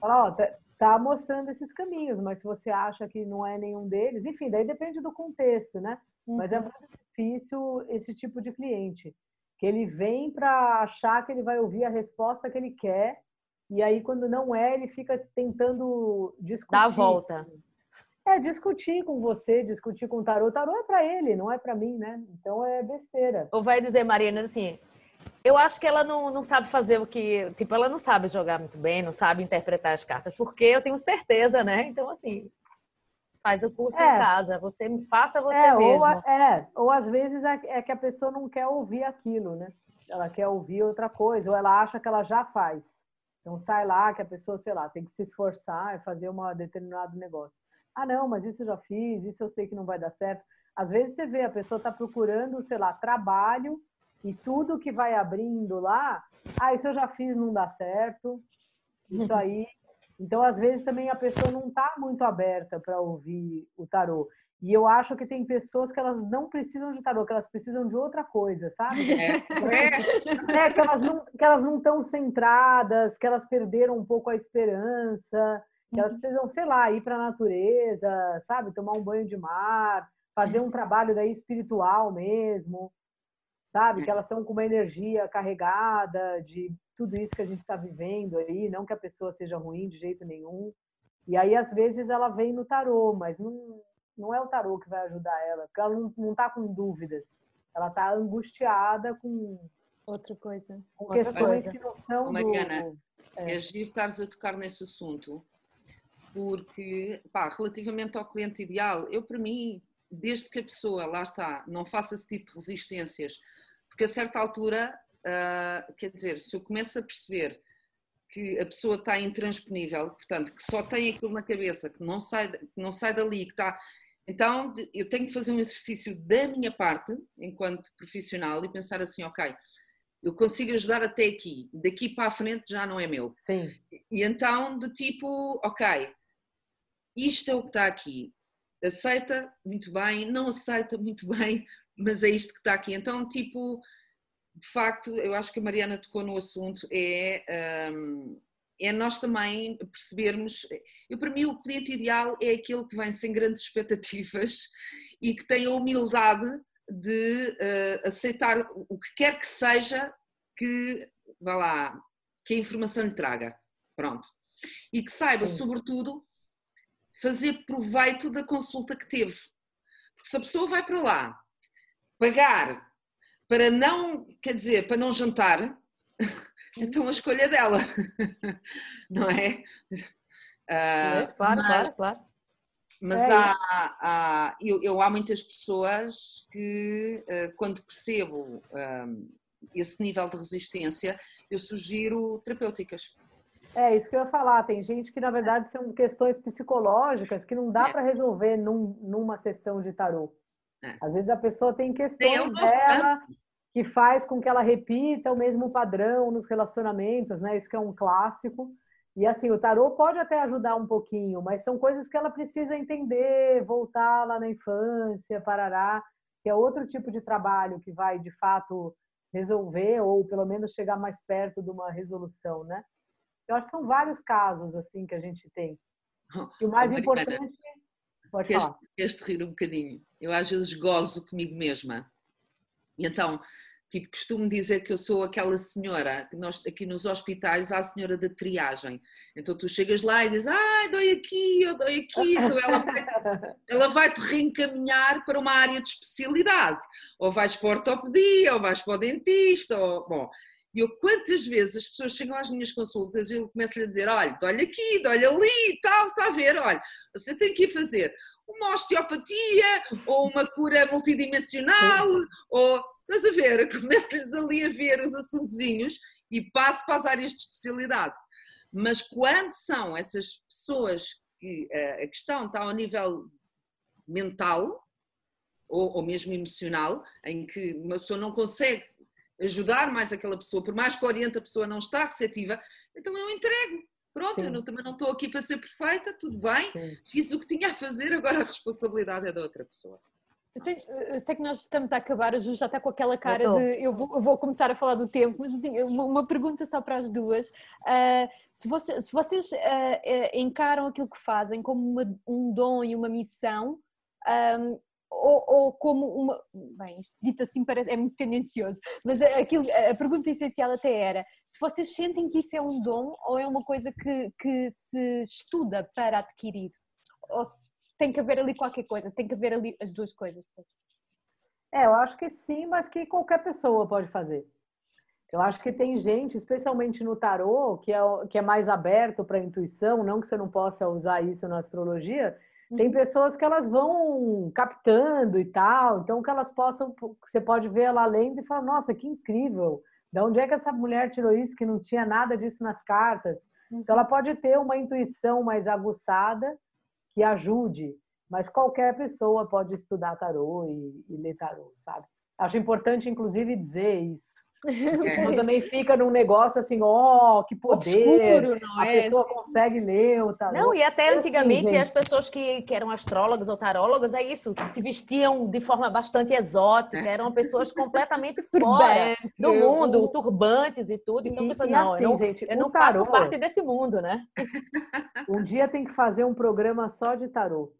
Fala, ó, tá, tá mostrando esses caminhos, mas se você acha que não é nenhum deles, enfim, daí depende do contexto, né? Mas é Uhum. muito difícil esse tipo de cliente, que ele vem para achar que ele vai ouvir a resposta que ele quer, e aí quando não é, ele fica tentando discutir. Dá a volta. É, discutir com você, discutir com o tarô. O tarô é para ele, não é para mim, né? Então é besteira. Ou vai dizer, Mariana, assim, eu acho que ela não, não sabe fazer o que. Tipo, ela não sabe jogar muito bem, não sabe interpretar as cartas, porque eu tenho certeza, né? Então, assim, faz o curso É. em casa, você faça você é, mesmo. Ou, a- é, ou às vezes é, é que a pessoa não quer ouvir aquilo, né? Ela quer ouvir outra coisa, ou ela acha que ela já faz. Então sai lá que a pessoa, sei lá, tem que se esforçar e fazer um determinado negócio. Ah, não, mas isso eu já fiz, isso eu sei que não vai dar certo. Às vezes você vê, a pessoa está procurando, sei lá, trabalho e tudo que vai abrindo lá, ah, isso eu já fiz, não dá certo, isso aí. Então, às vezes também a pessoa não está muito aberta para ouvir o tarô. E eu acho que tem pessoas que elas não precisam de tarô, que elas precisam de outra coisa, sabe? É, é. é que elas não que elas não estão centradas, que elas perderam um pouco a esperança, que elas precisam, sei lá, ir para a natureza, sabe? Tomar um banho de mar, fazer um trabalho daí espiritual mesmo, sabe? Que elas estão com uma energia carregada de tudo isso que a gente está vivendo aí, não que a pessoa seja ruim de jeito nenhum. E aí, às vezes, ela vem no tarô, mas não, não é o tarô que vai ajudar ela, porque ela não está com dúvidas. Ela está angustiada com outra coisa. Com outra questões coisa. que não são Mariana, do... É. é giro estares a tocar nesse assunto, porque, pá, relativamente ao cliente ideal, eu, para mim, desde que a pessoa, lá está, não faça esse tipo de resistências, porque a certa altura, uh, quer dizer, se eu começo a perceber que a pessoa está intransponível, portanto, que só tem aquilo na cabeça, que não sai, que não sai dali, que está. Então, eu tenho que fazer um exercício da minha parte, enquanto profissional, e pensar assim: ok, eu consigo ajudar até aqui, daqui para a frente já não é meu. Sim. E então, de tipo, ok, isto é o que está aqui, aceita, muito bem, não aceita, muito bem, mas é isto que está aqui. Então, tipo, de facto, eu acho que a Mariana tocou no assunto, é, um, é nós também percebermos. Eu, para mim, o cliente ideal é aquele que vem sem grandes expectativas e que tem a humildade de uh, aceitar o que quer que seja que, vá lá, que a informação lhe traga. Pronto. E que saiba, Sim. sobretudo, fazer proveito da consulta que teve. Porque se a pessoa vai para lá pagar para não, quer dizer, para não jantar, então a escolha dela, não é? Uh, claro, mas, claro, claro. Mas é. há, há eu, eu, há muitas pessoas que, uh, quando percebo um, esse nível de resistência, eu sugiro terapêuticas. É, isso que eu ia falar. Tem gente que, na verdade, são questões psicológicas que não dá é. para resolver num, numa sessão de tarô. É. Às vezes a pessoa tem questões tem dela né? que faz com que ela repita o mesmo padrão nos relacionamentos, né? Isso que é um clássico. E assim, o tarô pode até ajudar um pouquinho, mas são coisas que ela precisa entender, voltar lá na infância, parará, que é outro tipo de trabalho que vai, de fato, resolver ou pelo menos chegar mais perto de uma resolução, né? Eu acho que são vários casos assim que a gente tem. E o mais importante. Pode queres, falar. queres te rir um bocadinho? Eu às vezes gozo comigo mesma. E então, tipo, costumo dizer que eu sou aquela senhora, que nós aqui nos hospitais há a senhora da triagem. Então tu chegas lá e dizes, ai, dói aqui, eu dói aqui. Então ela vai, ela vai te reencaminhar para uma área de especialidade. Ou vais para a ortopedia, ou vais para o dentista, ou, bom, e eu, quantas vezes as pessoas chegam às minhas consultas e eu começo-lhe a dizer: olha, olha aqui, olha ali tal, está a ver, olha, você tem que ir fazer uma osteopatia ou uma cura multidimensional, ou estás a ver? Começo-lhes ali a ver os assuntozinhos e passo para as áreas de especialidade. Mas quando são essas pessoas que eh, a questão está ao nível mental ou, ou mesmo emocional, em que uma pessoa não consegue ajudar mais aquela pessoa, por mais que oriente a pessoa não está receptiva, então eu entrego. Pronto, Sim. eu não, também não estou aqui para ser perfeita, tudo bem, Sim. fiz o que tinha a fazer, agora a responsabilidade é da outra pessoa. Eu, tenho, eu, sei que nós estamos a acabar, a Ju já está com aquela cara eu de eu vou, eu vou, começar a falar do tempo, mas tenho uma, uma, pergunta só para as duas. Uh, se, você, se, vocês uh, uh, encaram aquilo que fazem como uma, um dom e uma missão, um, ou, ou, como uma. Bem, isto dito assim parece, é muito tendencioso, mas aquilo, a pergunta essencial até era: se vocês sentem que isso é um dom ou é uma coisa que, que se estuda para adquirir? Ou tem que haver ali qualquer coisa, tem que haver ali as duas coisas? É, eu acho que sim, mas que qualquer pessoa pode fazer. Eu acho que tem gente, especialmente no tarô, que é, que é mais aberto para a intuição, não que você não possa usar isso na astrologia, tem uhum. pessoas que elas vão captando e tal, então que elas possam, você pode ver ela lendo e falar, nossa, que incrível, De onde é que essa mulher tirou isso que não tinha nada disso nas cartas? Então ela pode ter uma intuição mais aguçada que ajude, mas qualquer pessoa pode estudar tarô e, e ler tarô, sabe? Acho importante, inclusive, dizer isso. É. também fica num negócio assim, ó, oh, que poder, Obscuro, a é? pessoa consegue ler o tarô. Não, e até assim, antigamente assim, as pessoas que, que eram astrólogas ou tarólogas, é isso, que se vestiam de forma bastante exótica, eram pessoas completamente fora do mundo, turbantes e tudo. Então, e, pessoa, não, assim, eu não, gente, eu não tarô, faço parte desse mundo, né? Um dia tem que fazer um programa só de tarô.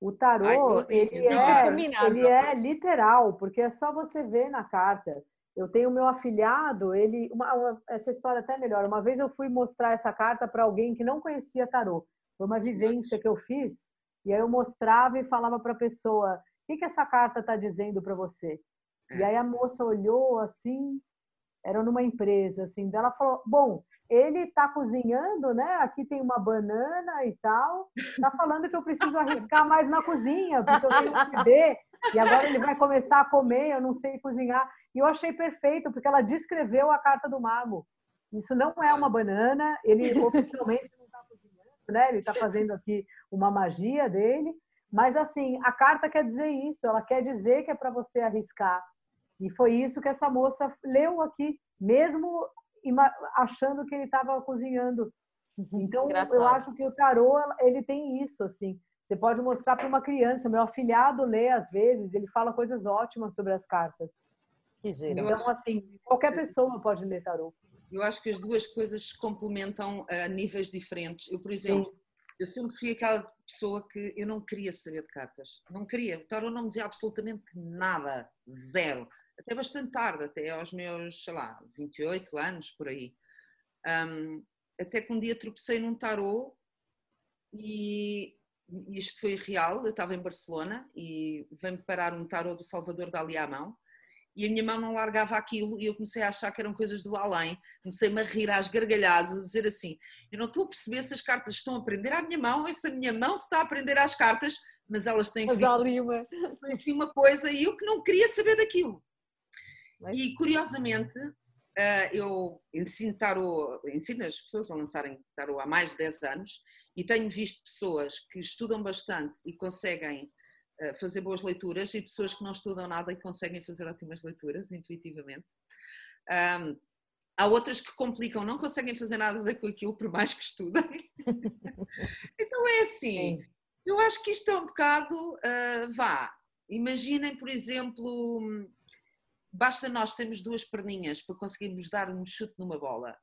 O tarô, Ai, ele, é, ele é literal, porque é só você ver na carta. Eu tenho meu afilhado, ele, uma, uma, essa história até melhor. Uma vez eu fui mostrar essa carta para alguém que não conhecia tarô. Foi uma vivência que eu fiz e aí eu mostrava e falava para a pessoa: "O que que essa carta está dizendo para você?" E é. aí a moça olhou assim, era numa empresa assim, dela falou: "Bom, ele está cozinhando, né? Aqui tem uma banana e tal. Está falando que eu preciso arriscar mais na cozinha, porque eu tenho um bebê e agora ele vai começar a comer, eu não sei cozinhar. E eu achei perfeito, porque ela descreveu a carta do mago. Isso não é uma banana, ele oficialmente não está cozinhando, né? Ele está fazendo aqui uma magia dele. Mas, assim, a carta quer dizer isso, ela quer dizer que é para você arriscar. E foi isso que essa moça leu aqui, mesmo achando que ele estava cozinhando. Uhum, então, Engraçado. eu acho que o tarô, ele tem isso, assim. Você pode mostrar para uma criança. Meu afilhado lê às vezes, ele fala coisas ótimas sobre as cartas. Que giro. Então, assim, qualquer pessoa pode ler tarô. Eu acho que as duas coisas se complementam a níveis diferentes. Eu, por exemplo, Sim. eu sempre fui aquela pessoa que eu não queria saber de cartas. Não queria. O tarô não me dizia absolutamente nada. Zero. Até bastante tarde, até aos meus, sei lá, 28 anos, por aí. Um, até que um dia tropecei num tarô e isto foi real, eu estava em Barcelona e veio-me parar um tarô do Salvador Dali à mão e a minha mão não largava aquilo e eu comecei a achar que eram coisas do além, comecei-me a rir às gargalhadas, a dizer assim, eu não estou a perceber se as cartas estão a aprender à minha mão, se a minha mão se está a aprender às cartas, mas elas têm que ali uma... assim uma coisa e eu que não queria saber daquilo. Mas... E curiosamente, eh, eu ensino tarô, ensino as pessoas a lançarem tarô há mais de 10 anos e tenho visto pessoas que estudam bastante e conseguem fazer boas leituras e pessoas que não estudam nada e conseguem fazer ótimas leituras intuitivamente. Um, há outras que complicam, não conseguem fazer nada com aquilo por mais que estudem. então é assim, eu acho que isto é um bocado, uh, vá, imaginem por exemplo, basta nós termos duas perninhas para conseguirmos dar um chute numa bola,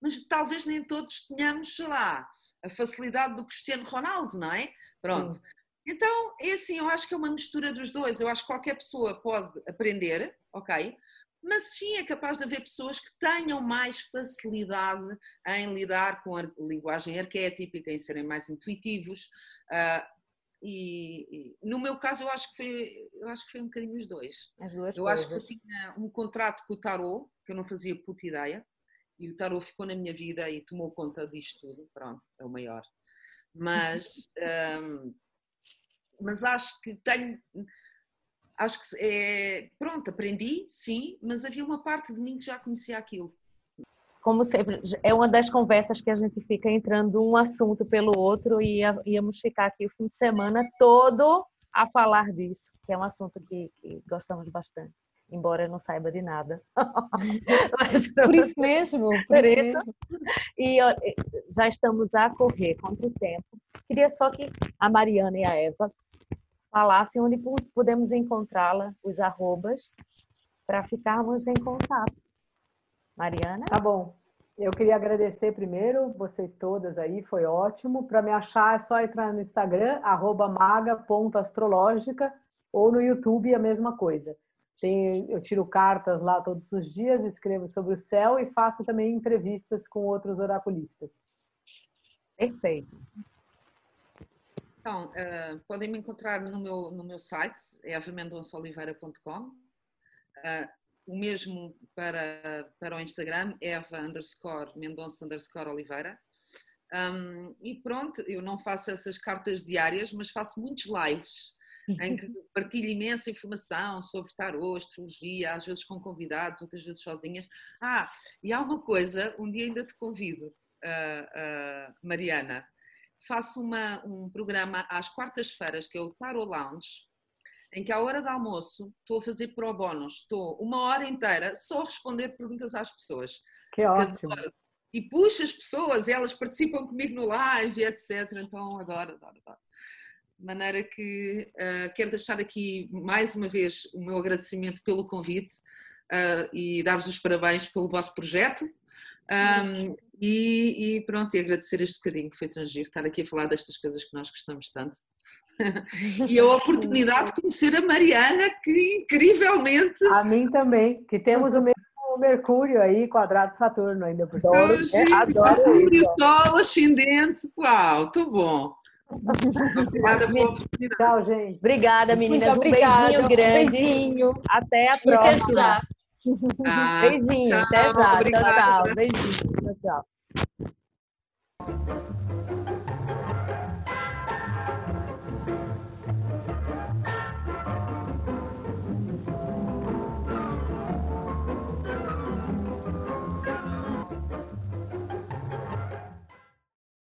mas talvez nem todos tenhamos, sei lá, a facilidade do Cristiano Ronaldo, não é? Pronto. Hum. Então, é assim, eu acho que é uma mistura dos dois. Eu acho que qualquer pessoa pode aprender, ok? Mas sim é capaz de haver pessoas que tenham mais facilidade em lidar com a linguagem arquétipica, em serem mais intuitivos. Uh, e, e, no meu caso, eu acho que foi, eu acho que foi um bocadinho os dois. As duas eu coisas. acho que eu tinha um contrato com o tarot, que eu não fazia puta ideia, e o tarot ficou na minha vida e tomou conta disto tudo. Pronto, é o maior. Mas. Um, mas acho que tenho. Acho que é. Pronto, aprendi, sim, mas havia uma parte de mim que já conhecia aquilo. Como sempre, é uma das conversas que a gente fica entrando um assunto pelo outro e íamos ficar aqui o fim de semana todo a falar disso, que é um assunto que, que gostamos bastante embora eu não saiba de nada. por isso mesmo. Por, por isso. Mesmo. E já estamos a correr contra o tempo. Queria só que a Mariana e a Eva falasse onde podemos encontrá-la, os arrobas, para ficarmos em contato. Mariana? Tá bom. Eu queria agradecer primeiro vocês todas aí, foi ótimo. Para me achar é só entrar no Instagram, maga.astrológica, ou no YouTube a mesma coisa. Tem, eu tiro cartas lá todos os dias, escrevo sobre o céu e faço também entrevistas com outros oraculistas. Perfeito. Então, uh, podem me encontrar no meu, no meu site, é. Uh, eh, o mesmo para, para o Instagram, eva underscore mendonça underscore oliveira. Um, e pronto, eu não faço essas cartas diárias, mas faço muitos lives. em que partilho imensa informação sobre tarô, astrologia, às vezes com convidados, outras vezes sozinhas. Ah, e há uma coisa, um dia ainda te convido, uh, uh, Mariana, faço uma, um programa às quartas-feiras, que é o Tarot Lounge, em que à hora do almoço estou a fazer pro bónus, estou uma hora inteira só a responder perguntas às pessoas. Que ótimo. E puxo as pessoas, elas participam comigo no live, etc. Então adoro, adoro, adoro. De maneira que uh, quero deixar aqui mais uma vez o meu agradecimento pelo convite uh, e dar-vos os parabéns pelo vosso projeto. Um, e, e, pronto, e agradecer este bocadinho que foi tão giro, estar aqui a falar destas coisas que nós gostamos tanto. e a oportunidade de conhecer a Mariana, que incrivelmente. A mim também, que temos o mesmo Mercúrio aí, quadrado Saturno ainda por cima. Adoro, é, adoro Mercúrio, Sol, ascendente, uau, tô bom. Obrigada pela oportunidade. Tchau, gente. Obrigada, meninas. Um beijinho grande. Beijinho. Até a próxima. Ah, beijinho, tchau, até já. Obrigada. Tchau, tchau. Beijinho. Tchau, tchau.